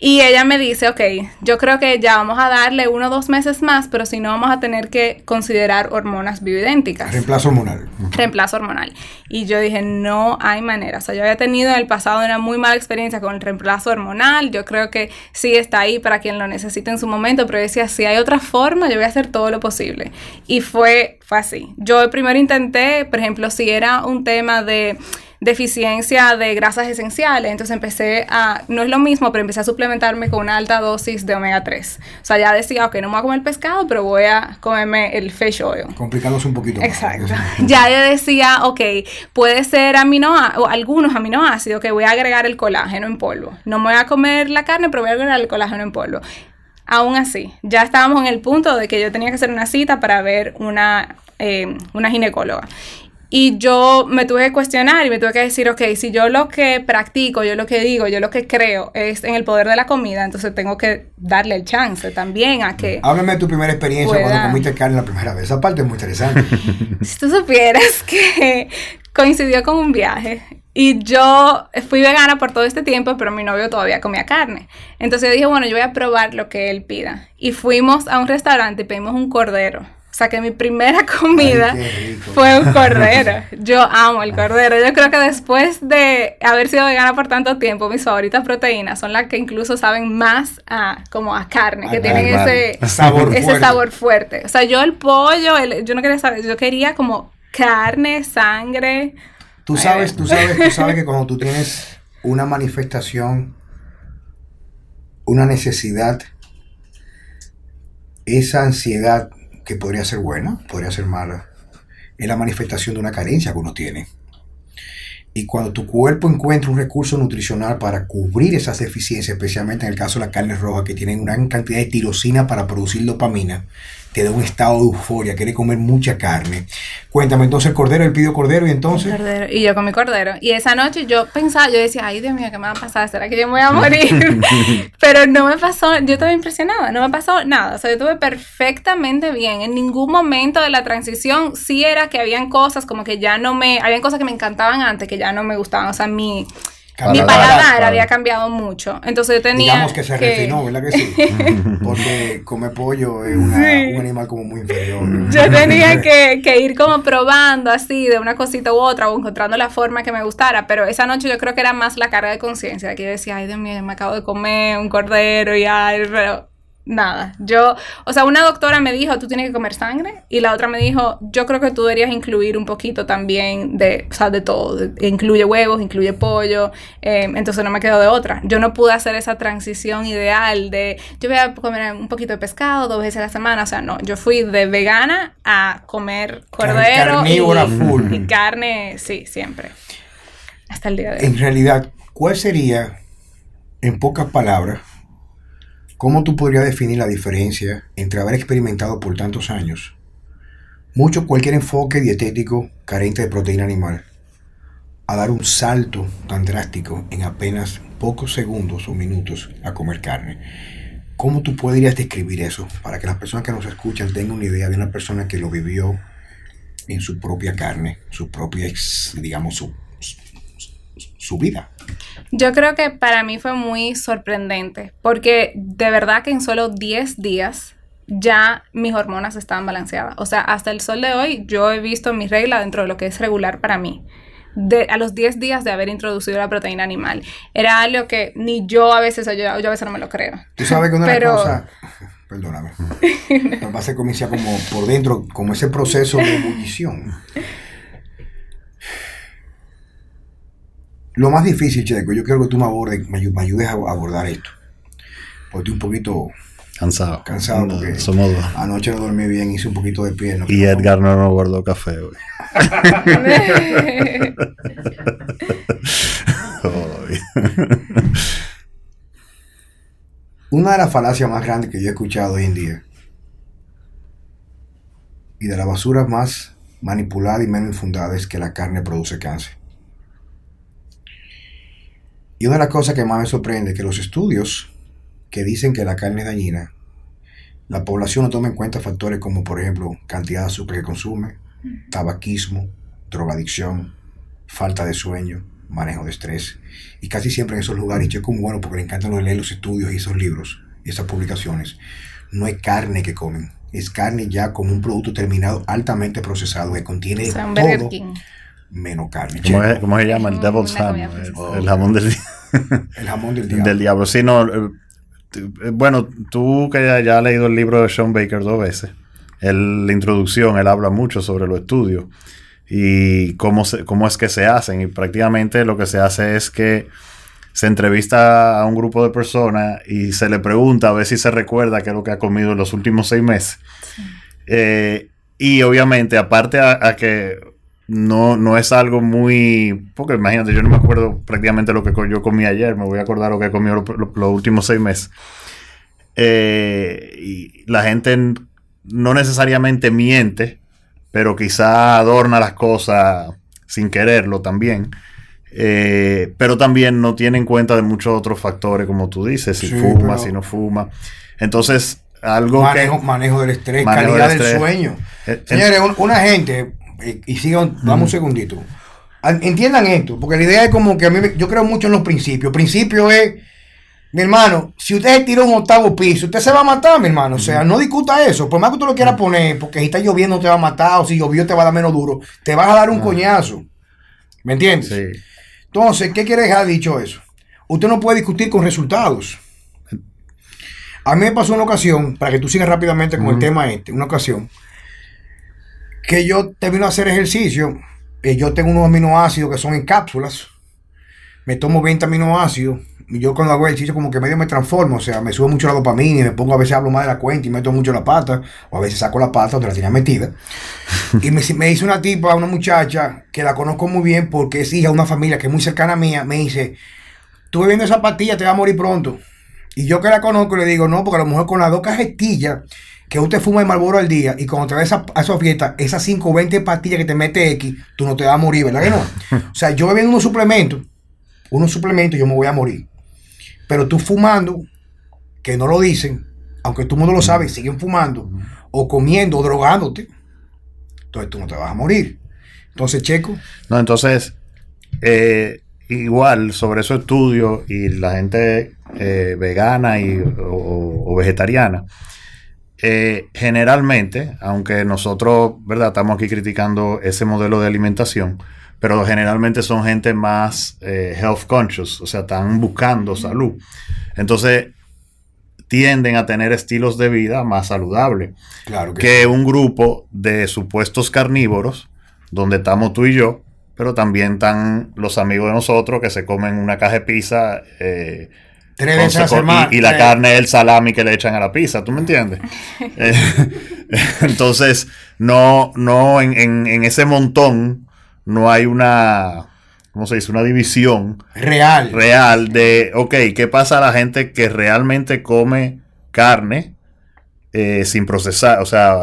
y ella me dice, ok, yo creo que ya vamos a darle uno o dos meses más, pero si no vamos a tener que considerar hormonas bioidénticas. Reemplazo hormonal. Reemplazo hormonal. Y yo dije, no hay manera. O sea, yo había tenido en el pasado una muy mala experiencia con el reemplazo hormonal. Yo creo que sí está ahí para quien lo necesite en su momento, pero decía, si hay otra forma, yo voy a hacer todo lo posible. Y fue, fue así. Yo primero intenté, por ejemplo, si era un tema de deficiencia de grasas esenciales. Entonces empecé a, no es lo mismo, pero empecé a suplementarme con una alta dosis de omega 3. O sea, ya decía, ok, no me voy a comer pescado, pero voy a comerme el fish oil. Complicándose un poquito. Exacto. ya yo decía, ok, puede ser amino o algunos aminoácidos que voy a agregar el colágeno en polvo. No me voy a comer la carne, pero voy a agregar el colágeno en polvo. Aún así, ya estábamos en el punto de que yo tenía que hacer una cita para ver una, eh, una ginecóloga. Y yo me tuve que cuestionar y me tuve que decir, ok, si yo lo que practico, yo lo que digo, yo lo que creo es en el poder de la comida, entonces tengo que darle el chance también a que... Háblame de tu primera experiencia cuando comiste carne la primera vez. Esa parte es muy interesante. si tú supieras que coincidió con un viaje y yo fui vegana por todo este tiempo, pero mi novio todavía comía carne. Entonces yo dije, bueno, yo voy a probar lo que él pida. Y fuimos a un restaurante y pedimos un cordero sea que mi primera comida fue un cordero. Yo amo el cordero. Yo creo que después de haber sido vegana por tanto tiempo, mis favoritas proteínas son las que incluso saben más a como a carne, que tienen ese sabor, ese fuerte. sabor fuerte. O sea, yo el pollo, yo no quería saber, yo quería como carne, sangre. Tú sabes, tú sabes, tú sabes que cuando tú tienes una manifestación, una necesidad, esa ansiedad que podría ser buena, podría ser mala, es la manifestación de una carencia que uno tiene. Y cuando tu cuerpo encuentra un recurso nutricional para cubrir esas deficiencias, especialmente en el caso de las carnes rojas, que tienen una gran cantidad de tirosina para producir dopamina, te da un estado de euforia, quiere comer mucha carne. Cuéntame, entonces el cordero, él pidió cordero y entonces... Cordero, y yo comí cordero. Y esa noche yo pensaba, yo decía, ay Dios mío, ¿qué me va a pasar? ¿Será que yo me voy a morir? Pero no me pasó, yo estaba impresionada, no me pasó nada. O sea, yo estuve perfectamente bien. En ningún momento de la transición sí era que habían cosas como que ya no me, habían cosas que me encantaban antes que ya no me gustaban. O sea, mi mi paladar había cambiado mucho. Entonces yo tenía. Digamos que se refinó, ¿verdad que sí? Porque come pollo es un animal como muy inferior. Yo tenía que, que, ir como probando así de una cosita u otra o encontrando la forma que me gustara. Pero esa noche yo creo que era más la carga de conciencia. Que yo decía, ay Dios mío, me acabo de comer un cordero y ay, pero nada. Yo, o sea, una doctora me dijo, tú tienes que comer sangre, y la otra me dijo, yo creo que tú deberías incluir un poquito también de, o sea, de todo. incluye huevos, incluye pollo, em, entonces no me quedo de otra. Yo no pude hacer esa transición ideal de, yo voy a comer un poquito de pescado dos veces a la semana, o sea, no, yo fui de vegana a comer cordero y, full. y carne, sí, siempre. Hasta el día de hoy. En realidad, ¿cuál sería, en pocas palabras, ¿Cómo tú podrías definir la diferencia entre haber experimentado por tantos años mucho cualquier enfoque dietético carente de proteína animal a dar un salto tan drástico en apenas pocos segundos o minutos a comer carne? ¿Cómo tú podrías describir eso para que las personas que nos escuchan tengan una idea de una persona que lo vivió en su propia carne, su propia, digamos, su, su vida? Yo creo que para mí fue muy sorprendente, porque de verdad que en solo 10 días ya mis hormonas estaban balanceadas. O sea, hasta el sol de hoy yo he visto mi regla dentro de lo que es regular para mí. De, a los 10 días de haber introducido la proteína animal. Era algo que ni yo a veces, yo, yo a veces no me lo creo. Tú sabes que una Pero- cosa, perdóname, me pasa que comienza como por dentro, como ese proceso de ebullición. Lo más difícil, Checo, yo quiero que tú me abordes, me, ayu- me ayudes a abordar esto. Porque estoy un poquito Cansado. cansado No, porque Somos dos. anoche no dormí bien, hice un poquito de pierna. Y Edgar no nos guardó café hoy. Una de las falacias más grandes que yo he escuchado hoy en día y de la basura más manipulada y menos infundada es que la carne produce cáncer. Y una de las cosas que más me sorprende es que los estudios que dicen que la carne es dañina, la población no toma en cuenta factores como por ejemplo cantidad de azúcar que consume, tabaquismo, drogadicción, falta de sueño, manejo de estrés. Y casi siempre en esos lugares, yo como bueno porque le encantan los- leer los estudios y esos libros y esas publicaciones, no es carne que comen, es carne ya como un producto terminado altamente procesado que contiene todo King. menos carne. ¿Cómo, cómo se llama? El Una Devil's Ham. El, jamón del, El jamón del diablo. del diablo. Sí, no. eh, eh, Bueno, tú que ya, ya has leído el libro de Sean Baker dos veces, él, la introducción, él habla mucho sobre los estudios y cómo, se- cómo es que se hacen. Y prácticamente lo que se hace es que se entrevista a un grupo de personas y se le pregunta a ver si se recuerda qué es lo que ha comido en los últimos seis meses. Eh, y obviamente, aparte a, a que no, no es algo muy... Porque imagínate, yo no me acuerdo prácticamente lo que yo comí ayer, me voy a acordar lo que he comido lo- lo- los últimos seis meses. Eh, y la gente no necesariamente miente, pero quizá adorna las cosas sin quererlo también. Eh, pero también no tiene en cuenta de muchos otros factores, como tú dices, si Sí, fuma, pero- si no fuma. Entonces, algo Manejo, que... manejo del estrés, Manejo calidad del sueño. Eh, Señores, un- una gente, eh, y sigan, vamos un segundito. An- Entiendan esto, porque la idea es como que a mí, yo creo mucho en los principios. Principio es, mi hermano, si usted se tira un octavo piso, usted se va a matar, mi hermano. O sea, no discuta eso. Por más que tú lo quieras poner, porque si está lloviendo te va a matar, o si llovió te va a dar menos duro, te vas a dar un coñazo. ¿Me entiendes? Sí. Entonces, ¿qué quiere dejar dicho eso? Usted no puede discutir con resultados. A mí me pasó una ocasión, para que tú sigas rápidamente con el tema este, una ocasión, que yo termino de hacer ejercicio, y yo tengo unos aminoácidos que son en cápsulas, me tomo 20 aminoácidos, y yo cuando hago ejercicio como que medio me transformo, o sea, me sube mucho la dopamina y me pongo a veces hablo más de la cuenta y meto mucho la pata, o a veces saco la pata donde la tenía metida. Y me, me dice una tipa, una muchacha, que la conozco muy bien porque es hija de una familia que es muy cercana a mía, me dice, tú bebiendo esa pastilla te vas a morir pronto. Y yo que la conozco le digo, no, porque a lo mejor con las dos cajetillas que usted fuma de Marlboro al día y cuando te vas a, a esa fiesta, esas 5 o 20 pastillas que te mete X, tú no te vas a morir, ¿verdad que no? O sea, yo bebiendo unos suplementos, unos suplementos, yo me voy a morir. Pero tú fumando, que no lo dicen, aunque todo el mundo lo sabe, siguen fumando, o comiendo, o drogándote, entonces tú no te vas a morir. Entonces, Checo, No, entonces, eh, igual sobre esos estudios y la gente eh, vegana y, o, o vegetariana, eh, generalmente, aunque nosotros, ¿verdad? Estamos aquí criticando ese modelo de alimentación, pero generalmente son gente más eh, health conscious, o sea, están buscando salud. Entonces, tienden a tener estilos de vida más saludables claro que, que un grupo de supuestos carnívoros, donde estamos tú y yo, pero también están los amigos de nosotros que se comen una caja de pizza eh, tres veces a la con- semana. y, y la carne es el salami que le echan a la pizza, ¿tú me entiendes? Eh, entonces, no, no, en, en- en ese montón no hay una, ¿cómo se dice? Una división real. real de, ok, ¿qué pasa a la gente que realmente come carne eh, sin procesar, o sea,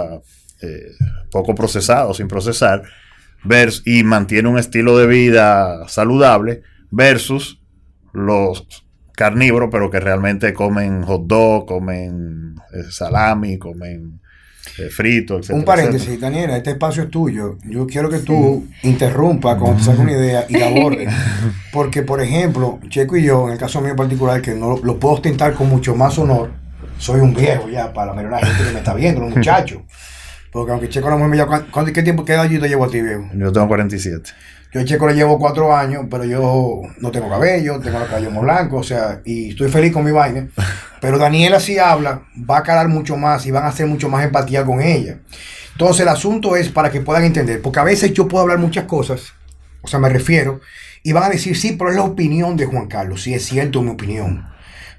eh, poco procesado, sin procesar, vers- y mantiene un estilo de vida saludable versus los carnívoros, pero que realmente comen hot dog, comen eh, salami, comen eh, frito, etc. Un paréntesis, Daniela, este espacio es tuyo. Yo quiero que tú interrumpas cuando te salga una idea y la abordes. Porque, por ejemplo, Checo y yo, en el caso mío particular, que no lo puedo ostentar con mucho más honor, soy un viejo ya para la mayoría de la gente que me está viendo, los muchachos. Porque aunque Checo mujer me ¿cuánto, ¿qué tiempo, qué edad yo te llevo a ti, viejo? Yo tengo 47. Yo a Checo le llevo cuatro años, pero yo no tengo cabello, tengo el cabello muy blanco, o sea, y estoy feliz con mi vaina. Pero Daniela si habla, va a calar mucho más y van a hacer mucho más empatía con ella. Entonces el asunto es para que puedan entender, porque a veces yo puedo hablar muchas cosas, o sea, me refiero, y van a decir, sí, pero es la opinión de Juan Carlos, sí es cierto mi opinión.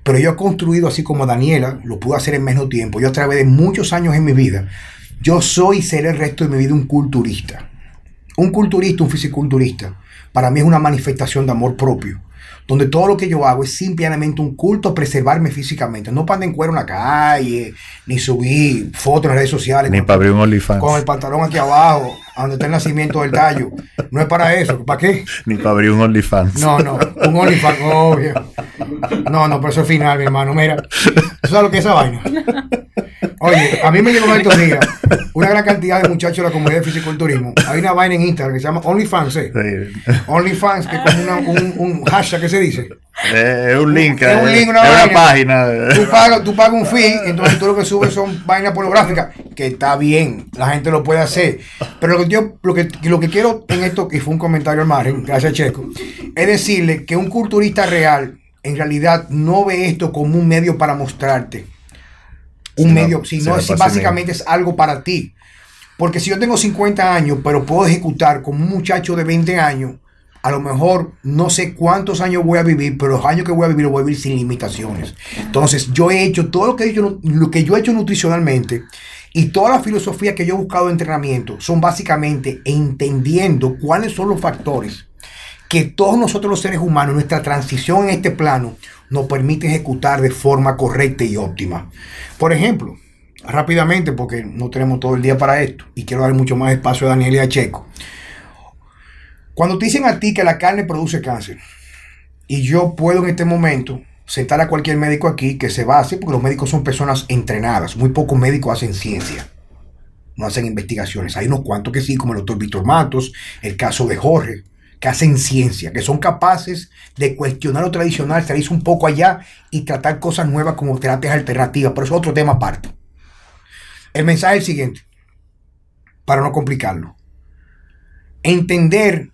Pero yo he construido así como Daniela, lo pude hacer en menos tiempo, yo a través de muchos años en mi vida, yo soy y seré el resto de mi vida un culturista. Un culturista, un fisiculturista, para mí es una manifestación de amor propio, donde todo lo que yo hago es simplemente un culto a preservarme físicamente. No para en cuero en la calle, ni subir fotos en las redes sociales. Ni para abrir un OnlyFans. Con el pantalón aquí abajo, donde está el nacimiento del tallo. No es para eso. ¿Para qué? Ni para abrir un OnlyFans. No, no, un OnlyFans, obvio. No, no, pero eso es final, mi hermano. Mira, eso es lo que es esa vaina. Oye, a mí me llegó estos días una gran cantidad de muchachos de la comunidad de fisiculturismo. Hay una vaina en Instagram que se llama OnlyFans, ¿eh? Sí. OnlyFans, que es como una, un, un, hashtag que se dice. Eh, es un link, es, un link, una, una página. Tú pagas, tú pagas un fee, entonces tú lo que subes son vainas pornográficas, que está bien, la gente lo puede hacer. Pero lo que yo, lo que, lo que quiero en esto, y fue un comentario al margen, gracias Checo, es decirle que un culturista real en realidad no ve esto como un medio para mostrarte un medio, sino es, básicamente es algo para ti. Porque si yo tengo 50 años, pero puedo ejecutar como un muchacho de 20 años, a lo mejor no sé cuántos años voy a vivir, pero los años que voy a vivir los voy a vivir sin limitaciones. Entonces, yo he hecho todo lo que he hecho, lo que yo he hecho nutricionalmente y toda la filosofía que yo he buscado de entrenamiento son básicamente entendiendo cuáles son los factores que todos nosotros los seres humanos, nuestra transición en este plano, nos permite ejecutar de forma correcta y óptima. Por ejemplo, rápidamente, porque no tenemos todo el día para esto, y quiero dar mucho más espacio a Daniel y a Checo. Cuando te dicen a ti que la carne produce cáncer, y yo puedo en este momento sentar a cualquier médico aquí que se base, porque los médicos son personas entrenadas, muy pocos médicos hacen ciencia, no hacen investigaciones. Hay unos cuantos que sí, como el doctor Víctor Matos, el caso de Jorge, que hacen ciencia, que son capaces de cuestionar lo tradicional, salirse un poco allá y tratar cosas nuevas como terapias alternativas, pero es otro tema aparte. El mensaje es el siguiente, para no complicarlo. Entender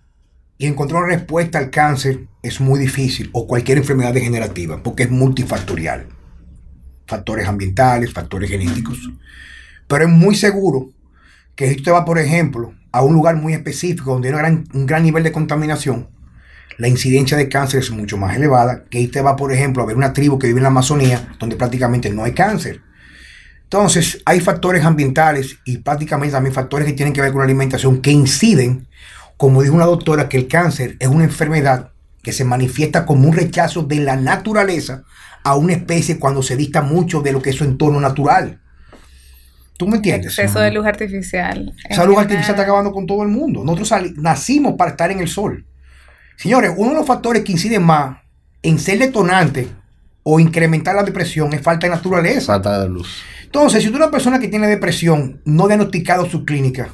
y encontrar una respuesta al cáncer es muy difícil, o cualquier enfermedad degenerativa, porque es multifactorial. Factores ambientales, factores genéticos. Pero es muy seguro que si usted va, por ejemplo, a un lugar muy específico donde hay un gran nivel de contaminación, la incidencia de cáncer es mucho más elevada que usted va, por ejemplo, a ver una tribu que vive en la Amazonía donde prácticamente no hay cáncer. Entonces, hay factores ambientales y prácticamente también factores que tienen que ver con la alimentación que inciden, como dijo una doctora, que el cáncer es una enfermedad que se manifiesta como un rechazo de la naturaleza a una especie cuando se dista mucho de lo que es su entorno natural. ¿Tú me entiendes? Exceso de luz artificial. Esa luz artificial está acabando con todo el mundo. Nosotros nacimos para estar en el sol. Señores, uno de los factores que inciden más en ser detonante o incrementar la depresión es falta de naturaleza. Falta de luz. Entonces, si tú eres una persona que tiene depresión, no diagnosticado su clínica,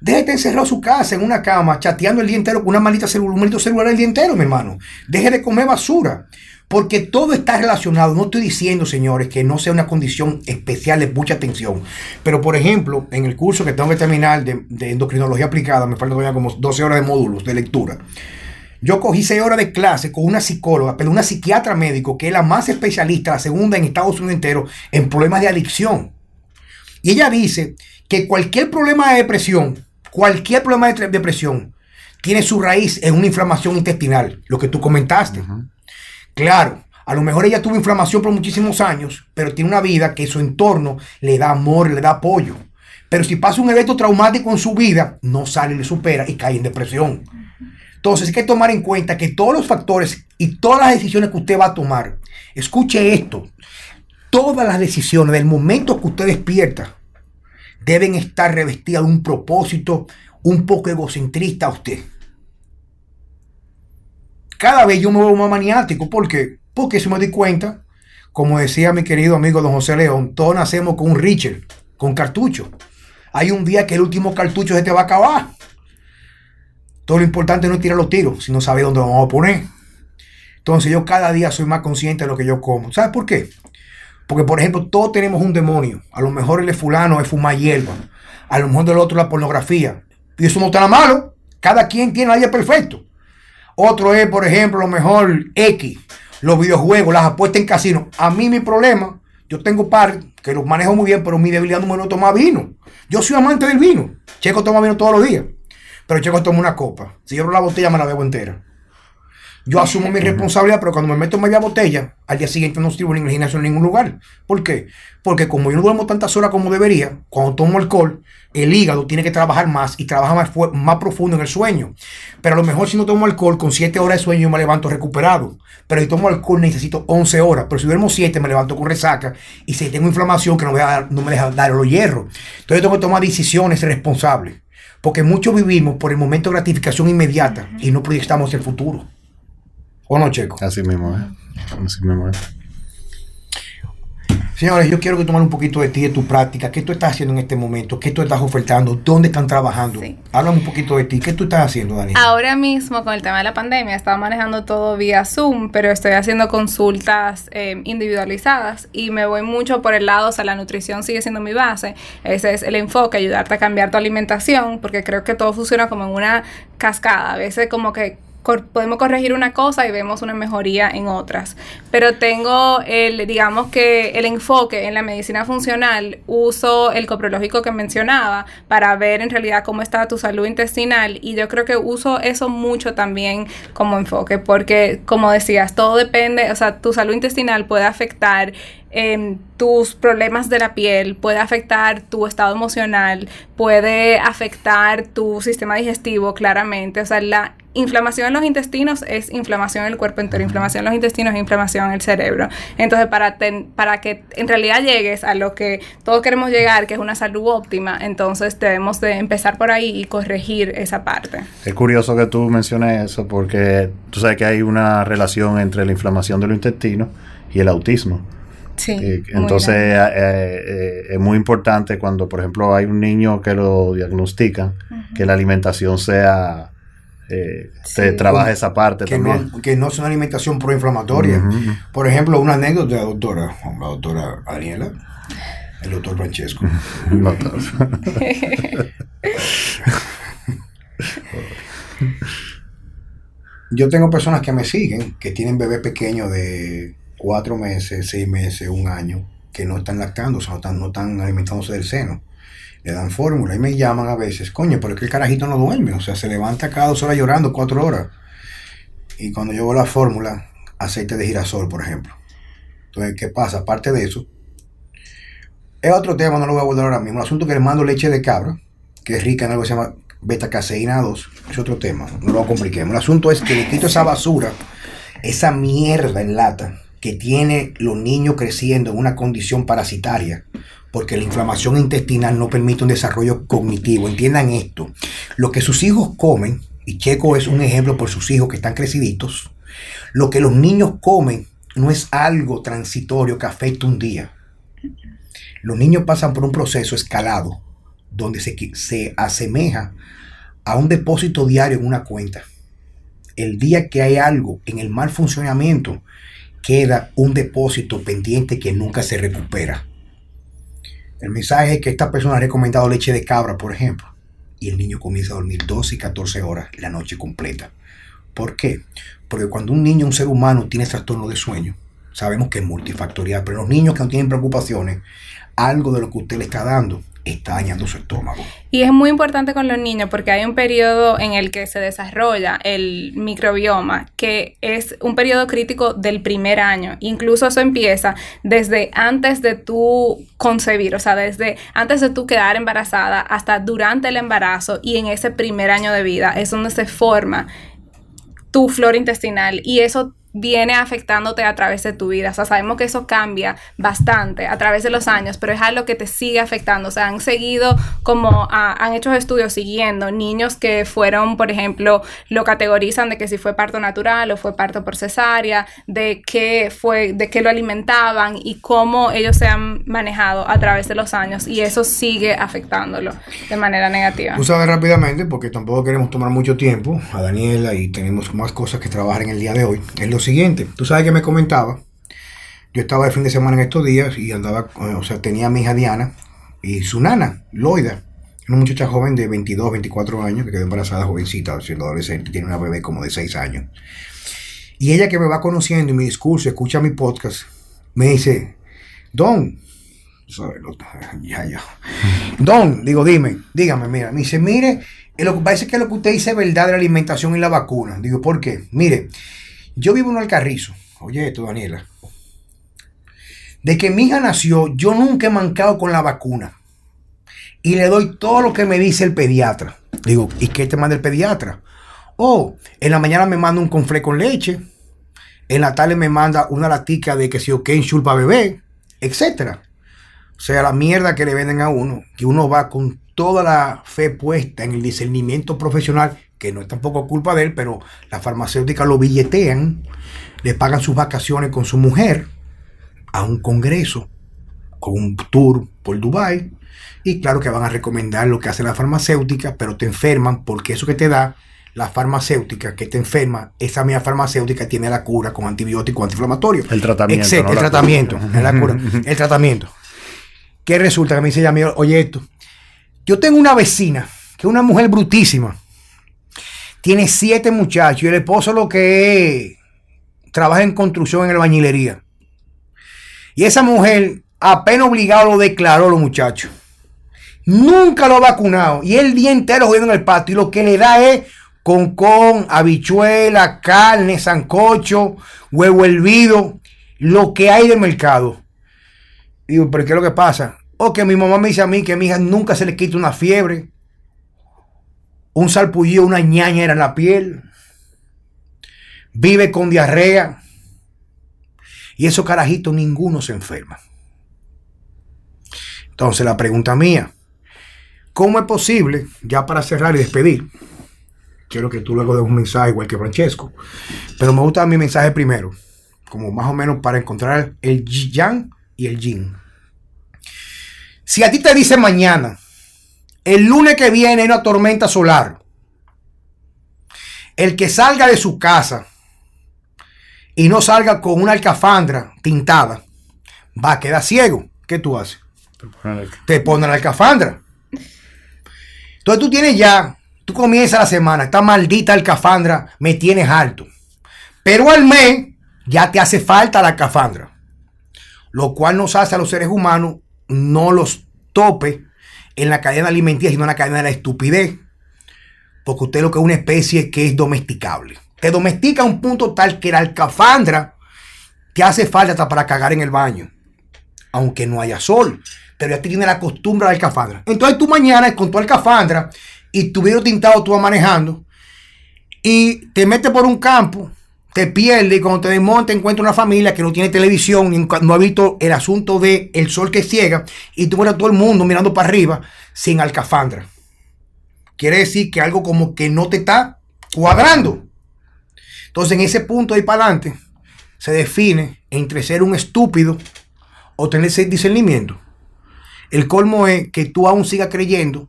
déjete encerrado en su casa, en una cama, chateando el día entero con una maldita celular, un maldito celular el día entero, mi hermano. Deje de comer basura. Porque todo está relacionado. No estoy diciendo, señores, que no sea una condición especial de mucha atención. Pero, por ejemplo, en el curso que tengo que terminar de, endocrinología aplicada, me faltan todavía como 12 horas de módulos de lectura. Yo cogí 6 horas de clase con una psicóloga, pero una psiquiatra médico, que es la más especialista, la segunda en Estados Unidos entero, en problemas de adicción. Y ella dice que cualquier problema de depresión, cualquier problema de depresión, tiene su raíz en una inflamación intestinal, lo que tú comentaste. Claro, a lo mejor ella tuvo inflamación por muchísimos años, pero tiene una vida que su entorno le da amor, le da apoyo. Pero si pasa un evento traumático en su vida, no sale, le supera y cae en depresión. Entonces hay que tomar en cuenta que todos los factores y todas las decisiones que usted va a tomar, escuche esto, todas las decisiones del momento que usted despierta deben estar revestidas de un propósito un poco egocentrista a usted cada vez yo me veo más maniático. ¿Por qué? Porque si me doy cuenta, como decía mi querido amigo don José León, todos nacemos con un Richard, con cartucho. Hay un día que el último cartucho se te va a acabar. Todo lo importante no es tirar los tiros, sino saber dónde vamos a poner. Entonces yo cada día soy más consciente de lo que yo como. ¿Sabes por qué? Porque, por ejemplo, todos tenemos un demonio. A lo mejor el fulano es fumar hierba. A lo mejor del otro la pornografía. Y eso no está malo. Cada quien tiene la vida perfecto. Otro es, por ejemplo, lo mejor X, los videojuegos, las apuestas en casino. A mí mi problema, yo tengo par que los manejo muy bien, pero mi debilidad número uno tomar vino. Yo soy amante del vino. Checo toma vino todos los días. Pero Checo toma una copa. Si yo abro la botella, me la bebo entera. Yo asumo mi responsabilidad, pero cuando me meto en media botella, al día siguiente no estoy en el gimnasio en ningún lugar. ¿Por qué? Porque como yo no duermo tantas horas como debería, cuando tomo alcohol, el hígado tiene que trabajar más y trabaja más, más profundo en el sueño. Pero a lo mejor si no tomo alcohol, con 7 horas de sueño yo me levanto recuperado. Pero si tomo alcohol necesito 11 horas. Pero si duermo 7 me levanto con resaca. Y si tengo inflamación que no me, no me deja dar los hierros. Entonces tengo que tomar decisiones responsables. Porque muchos vivimos por el momento de gratificación inmediata y no proyectamos el futuro. ¿O no, Checo? Así mismo, ¿eh? Así mismo, ¿eh? Señores, yo quiero que tomen un poquito de ti, de tu práctica. ¿Qué tú estás haciendo en este momento? ¿Qué tú estás ofertando? ¿Dónde están trabajando? Sí. Háblame un poquito de ti. ¿Qué tú estás haciendo, Daniel? Ahora mismo, con el tema de la pandemia, estaba manejando todo vía Zoom, pero estoy haciendo consultas eh, individualizadas y me voy mucho por el lado, o sea, la nutrición sigue siendo mi base. Ese es el enfoque, ayudarte a cambiar tu alimentación, porque creo que todo funciona como en una cascada. A veces como que cor- podemos corregir una cosa y vemos una mejoría en otras. Pero tengo el, digamos que el enfoque en la medicina funcional, uso el coprológico que mencionaba para ver en realidad cómo está tu salud intestinal y yo creo que uso eso mucho también como enfoque porque como decías, todo depende, o sea, tu salud intestinal puede afectar em, tus problemas de la piel, puede afectar tu estado emocional, puede afectar tu sistema digestivo claramente. O sea, la inflamación en los intestinos es inflamación en el cuerpo entero, inflamación en los intestinos es inflamación en el cerebro. Entonces, para, ten- para que en realidad llegues a lo que todos queremos llegar, que es una salud óptima, entonces debemos de empezar por ahí y corregir esa parte. Es curioso que tú menciones eso porque tú sabes que hay una relación entre la inflamación de los intestinos y el autismo. Sí. Eh, muy entonces eh, eh, es muy importante cuando, por ejemplo, hay un niño que lo diagnostican, que la alimentación sea, eh, te Sí. trabaje esa parte que, también. no, que no es una alimentación proinflamatoria. Por ejemplo, una anécdota de la doctora, la doctora Daniela, el doctor Francesco. Yo tengo personas que me siguen, que tienen bebés pequeños de cuatro meses, seis meses, un año, que no están lactando, o sea, no están, no están alimentándose del seno. Le dan fórmula y me llaman a veces, coño, pero es que el carajito no duerme, o sea, se levanta cada dos horas llorando, cuatro horas. Y cuando yo veo la fórmula, aceite de girasol, por ejemplo. Entonces, ¿qué pasa? Aparte de eso, es otro tema, no lo voy a abordar ahora mismo. El asunto que le mando leche de cabra, que es rica en algo que se llama beta-caseína 2, es otro tema, no lo compliquemos. El asunto es que le quito esa basura, esa mierda en lata que tiene los niños creciendo en una condición parasitaria, porque la inflamación intestinal no permite un desarrollo cognitivo. Entiendan esto. Lo que sus hijos comen, y Checo es un ejemplo por sus hijos que están creciditos, lo que los niños comen no es algo transitorio que afecta un día. Los niños pasan por un proceso escalado donde se, se asemeja a un depósito diario en una cuenta. El día que hay algo en el mal funcionamiento, queda un depósito pendiente que nunca se recupera. El mensaje es que esta persona ha recomendado leche de cabra, por ejemplo, y el niño comienza a dormir 12 y 14 horas la noche completa. ¿Por qué? Porque cuando un niño, un ser humano, tiene trastorno de sueño, sabemos que es multifactorial, pero los niños que no tienen preocupaciones, algo de lo que usted le está dando está dañando su estómago. Y es muy importante con los niños porque hay un periodo en el que se desarrolla el microbioma, que es un periodo crítico del primer año. Incluso eso empieza desde antes de tú concebir, o sea, desde antes de tú quedar embarazada hasta durante el embarazo y en ese primer año de vida es donde se forma tu flora intestinal y eso viene afectándote a través de tu vida. O sea, sabemos que eso cambia bastante a través de los años, pero es algo que te sigue afectando. O sea, han seguido como han hecho estudios siguiendo niños que fueron, por ejemplo, lo categorizan de que si fue parto natural o fue parto por cesárea, de qué fue, de qué lo alimentaban y cómo ellos se han manejado a través de los años y eso sigue afectándolo de manera negativa. Tú sabes rápidamente, porque tampoco queremos tomar mucho tiempo a Daniela y tenemos más cosas que trabajar en el día de hoy. Es lo siguiente, tú sabes que me comentaba, yo estaba el fin de semana en estos días y andaba, eh, o sea, tenía a mi hija Diana y su nana, Loida, una muchacha joven de 22, 24 años, que quedó embarazada jovencita, siendo adolescente, tiene una bebé como de 6 años. Y ella que me va conociendo y mi discurso, escucha mi podcast, me dice, Don, ya, ya. Don, digo, dime, dígame, mira, me dice, mire, lo que parece que lo que usted dice es verdad de la alimentación y la vacuna. Digo, ¿por qué? Mire, yo vivo en Alcarrizo. Oye esto, Daniela. De que mi hija nació, yo nunca he mancado con la vacuna. Y le doy todo lo que me dice el pediatra. Digo, ¿y qué te manda el pediatra? Oh, en la mañana me manda un conflé con leche. En la tarde me manda una latica de que si o qué para bebé, etcétera. O sea, la mierda que le venden a uno, que uno va con toda la fe puesta en el discernimiento profesional, que no es tampoco culpa de él, pero las farmacéuticas lo billetean, le pagan sus vacaciones con su mujer a un congreso, con un tour por Dubai y claro que van a recomendar lo que hace la farmacéutica, pero te enferman porque eso que te da la farmacéutica que te enferma, esa misma farmacéutica tiene la cura con antibiótico antiinflamatorio. El tratamiento. el tratamiento, la cura, el tratamiento. ¿Qué resulta? Que me dice ella, oye esto, yo tengo una vecina, que es una mujer brutísima, tiene siete muchachos y el esposo lo que trabaja en construcción en albañilería. Y esa mujer apenas obligado lo declaró los muchachos. Nunca lo ha vacunado. Y el día entero jodiendo en el patio. Y lo que le da es con con, habichuela, carne, sancocho, huevo hervido. Lo que hay de mercado. Digo, pero ¿qué es lo que pasa? O que mi mamá me dice a mí que a mi hija nunca se le quita una fiebre. Un salpullido, una ñaña era en la piel. Vive con diarrea. Y esos carajitos ninguno se enferma. Entonces la pregunta mía, ¿cómo es posible, ya para cerrar y despedir, quiero que tú luego des un mensaje igual que Francesco, pero me gusta mi mensaje primero, como más o menos para encontrar el yang y el yin. Si a ti te dice mañana, el lunes que viene hay una tormenta solar, el que salga de su casa y no salga con una alcafandra tintada, va a quedar ciego. ¿Qué tú haces? Te ponen la alcafandra. Entonces tú tienes ya, tú comienzas la semana, esta maldita alcafandra me tienes alto. Pero al mes ya te hace falta la alcafandra. Lo cual nos hace a los seres humanos no los tope en la cadena alimenticia, sino en la cadena de la estupidez. Porque usted lo que es una especie que es domesticable. Te domestica a un punto tal que la alcafandra te hace falta hasta para cagar en el baño. Aunque no haya sol. Pero ya tiene la costumbre de la alcafandra. Entonces tú mañana con tu alcafandra y tu vidrio tintado tú vas manejando y te metes por un campo te pierdes y cuando te desmontas encuentras una familia que no tiene televisión, no ha visto el asunto de el sol que ciega y tú ves todo el mundo mirando para arriba sin alcafandra. Quiere decir que algo como que no te está cuadrando. Entonces en ese punto ahí para adelante se define entre ser un estúpido o tener ese discernimiento. El colmo es que tú aún sigas creyendo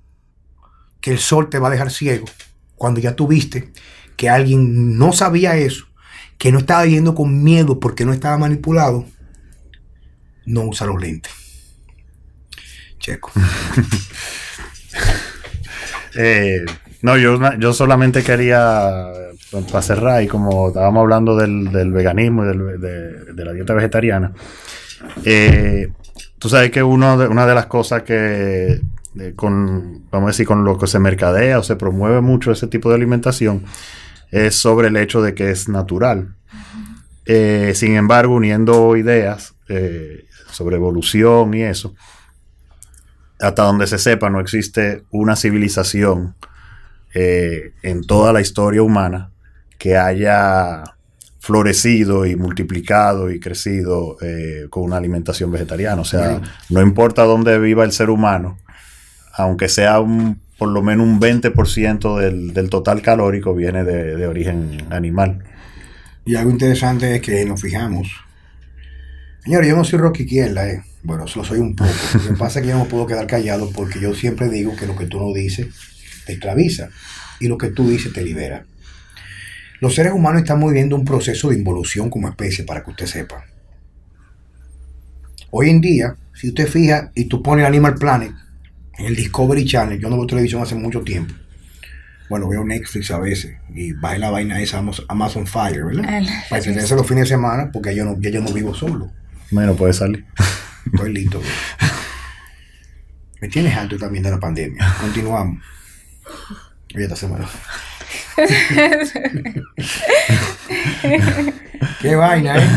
que el sol te va a dejar ciego cuando ya tuviste que alguien no sabía eso que no estaba viendo con miedo porque no estaba manipulado, no usa los lentes. Checo. Eh, no, yo, yo solamente quería, para cerrar, y como estábamos hablando del, veganismo y de, la dieta vegetariana, eh, tú sabes que uno de, una de las cosas que, con, vamos a decir, con lo que se mercadea o se promueve mucho ese tipo de alimentación, es sobre el hecho de que es natural. Eh, sin embargo, uniendo ideas eh, sobre evolución y eso, hasta donde se sepa, no existe una civilización eh, en toda la historia humana que haya florecido y multiplicado y crecido con una alimentación vegetariana. O sea, no importa dónde viva el ser humano, aunque sea un, por lo menos un 20% del, del total calórico viene de, de origen animal. Y algo interesante es que nos fijamos. Señores, yo no soy rock izquierda, eh. Bueno, lo soy un poco. Lo que pasa es que yo no puedo quedar callado porque yo siempre digo que lo que tú no dices te esclaviza y lo que tú dices te libera. Los seres humanos estamos viviendo un proceso de involución como especie, para que usted sepa. Hoy en día, si usted fija y tú pones Animal Planet en el Discovery Channel, yo no veo televisión hace mucho tiempo. Bueno, veo Netflix a veces y bajé la vaina esa Amazon- Fire, ¿verdad? El- Para tenerse los fines de semana porque yo no, ya yo no vivo solo. Menos puede salir. Estoy listo. güey. Me tienes alto también de la pandemia. Continuamos. Oye, esta semana. Qué vaina, ¿eh?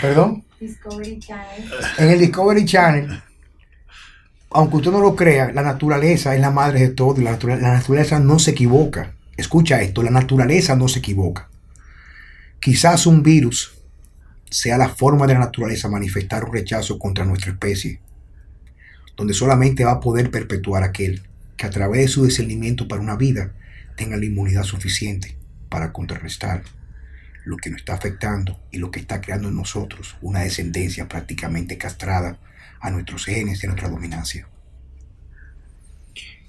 Perdón. Discovery Channel. En el Discovery Channel, aunque usted no lo crea, la naturaleza es la madre de todo y la, natura- la naturaleza no se equivoca. Escucha esto, la naturaleza no se equivoca. Quizás un virus sea la forma de la naturaleza manifestar un rechazo contra nuestra especie, donde solamente va a poder perpetuar aquel que a través de su discernimiento para una vida tenga la inmunidad suficiente para contrarrestar lo que nos está afectando y lo que está creando en nosotros una descendencia prácticamente castrada a nuestros genes y a nuestra dominancia.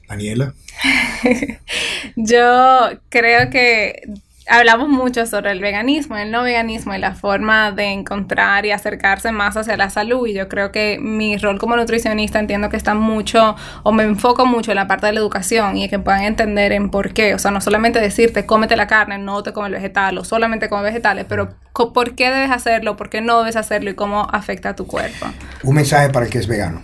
Daniela, Yo creo que hablamos mucho sobre el veganismo, el no veganismo y la forma de encontrar y acercarse más hacia la salud. Y yo creo que mi rol como nutricionista entiendo que está mucho, o me enfoco mucho en la parte de la educación y que puedan entender en por qué. O sea, no solamente decirte cómete la carne, no te come el vegetal, o solamente come vegetales, pero por qué debes hacerlo, por qué no debes hacerlo y cómo afecta a tu cuerpo. un mensaje para el que es vegano.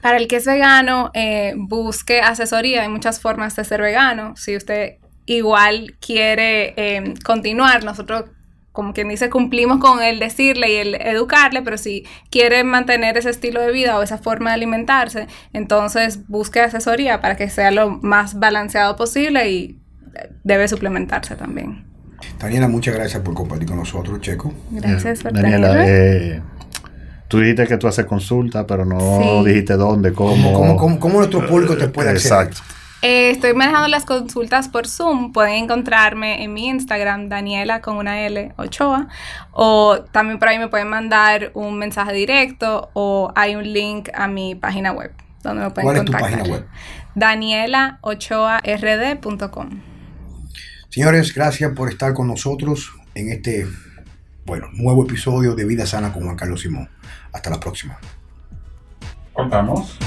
Para el que es vegano, eh, busque asesoría. Hay muchas formas de ser vegano. Si usted igual quiere eh, continuar, nosotros, como quien dice, cumplimos con el decirle y el educarle, pero si quiere mantener ese estilo de vida o esa forma de alimentarse, entonces busque asesoría para que sea lo más balanceado posible y eh, debe suplementarse también. Daniela, muchas gracias por compartir con nosotros, Checo. Gracias por Daniela, eh, tú dijiste que tú haces consulta, pero no Sí. dijiste dónde, cómo. ¿Cómo, cómo, cómo nuestro público te puede acceder? Exacto. Eh, estoy manejando las consultas por Zoom. Pueden encontrarme en mi Instagram, Daniela con una L Ochoa. O también por ahí me pueden mandar un mensaje directo o hay un link a mi página web donde me pueden ¿Cuál es tu contactar. página web? danielaochoard.com. Señores, gracias por estar con nosotros en este, bueno, nuevo episodio de Vida Sana con Juan Carlos Simón. Hasta la próxima. Cortamos.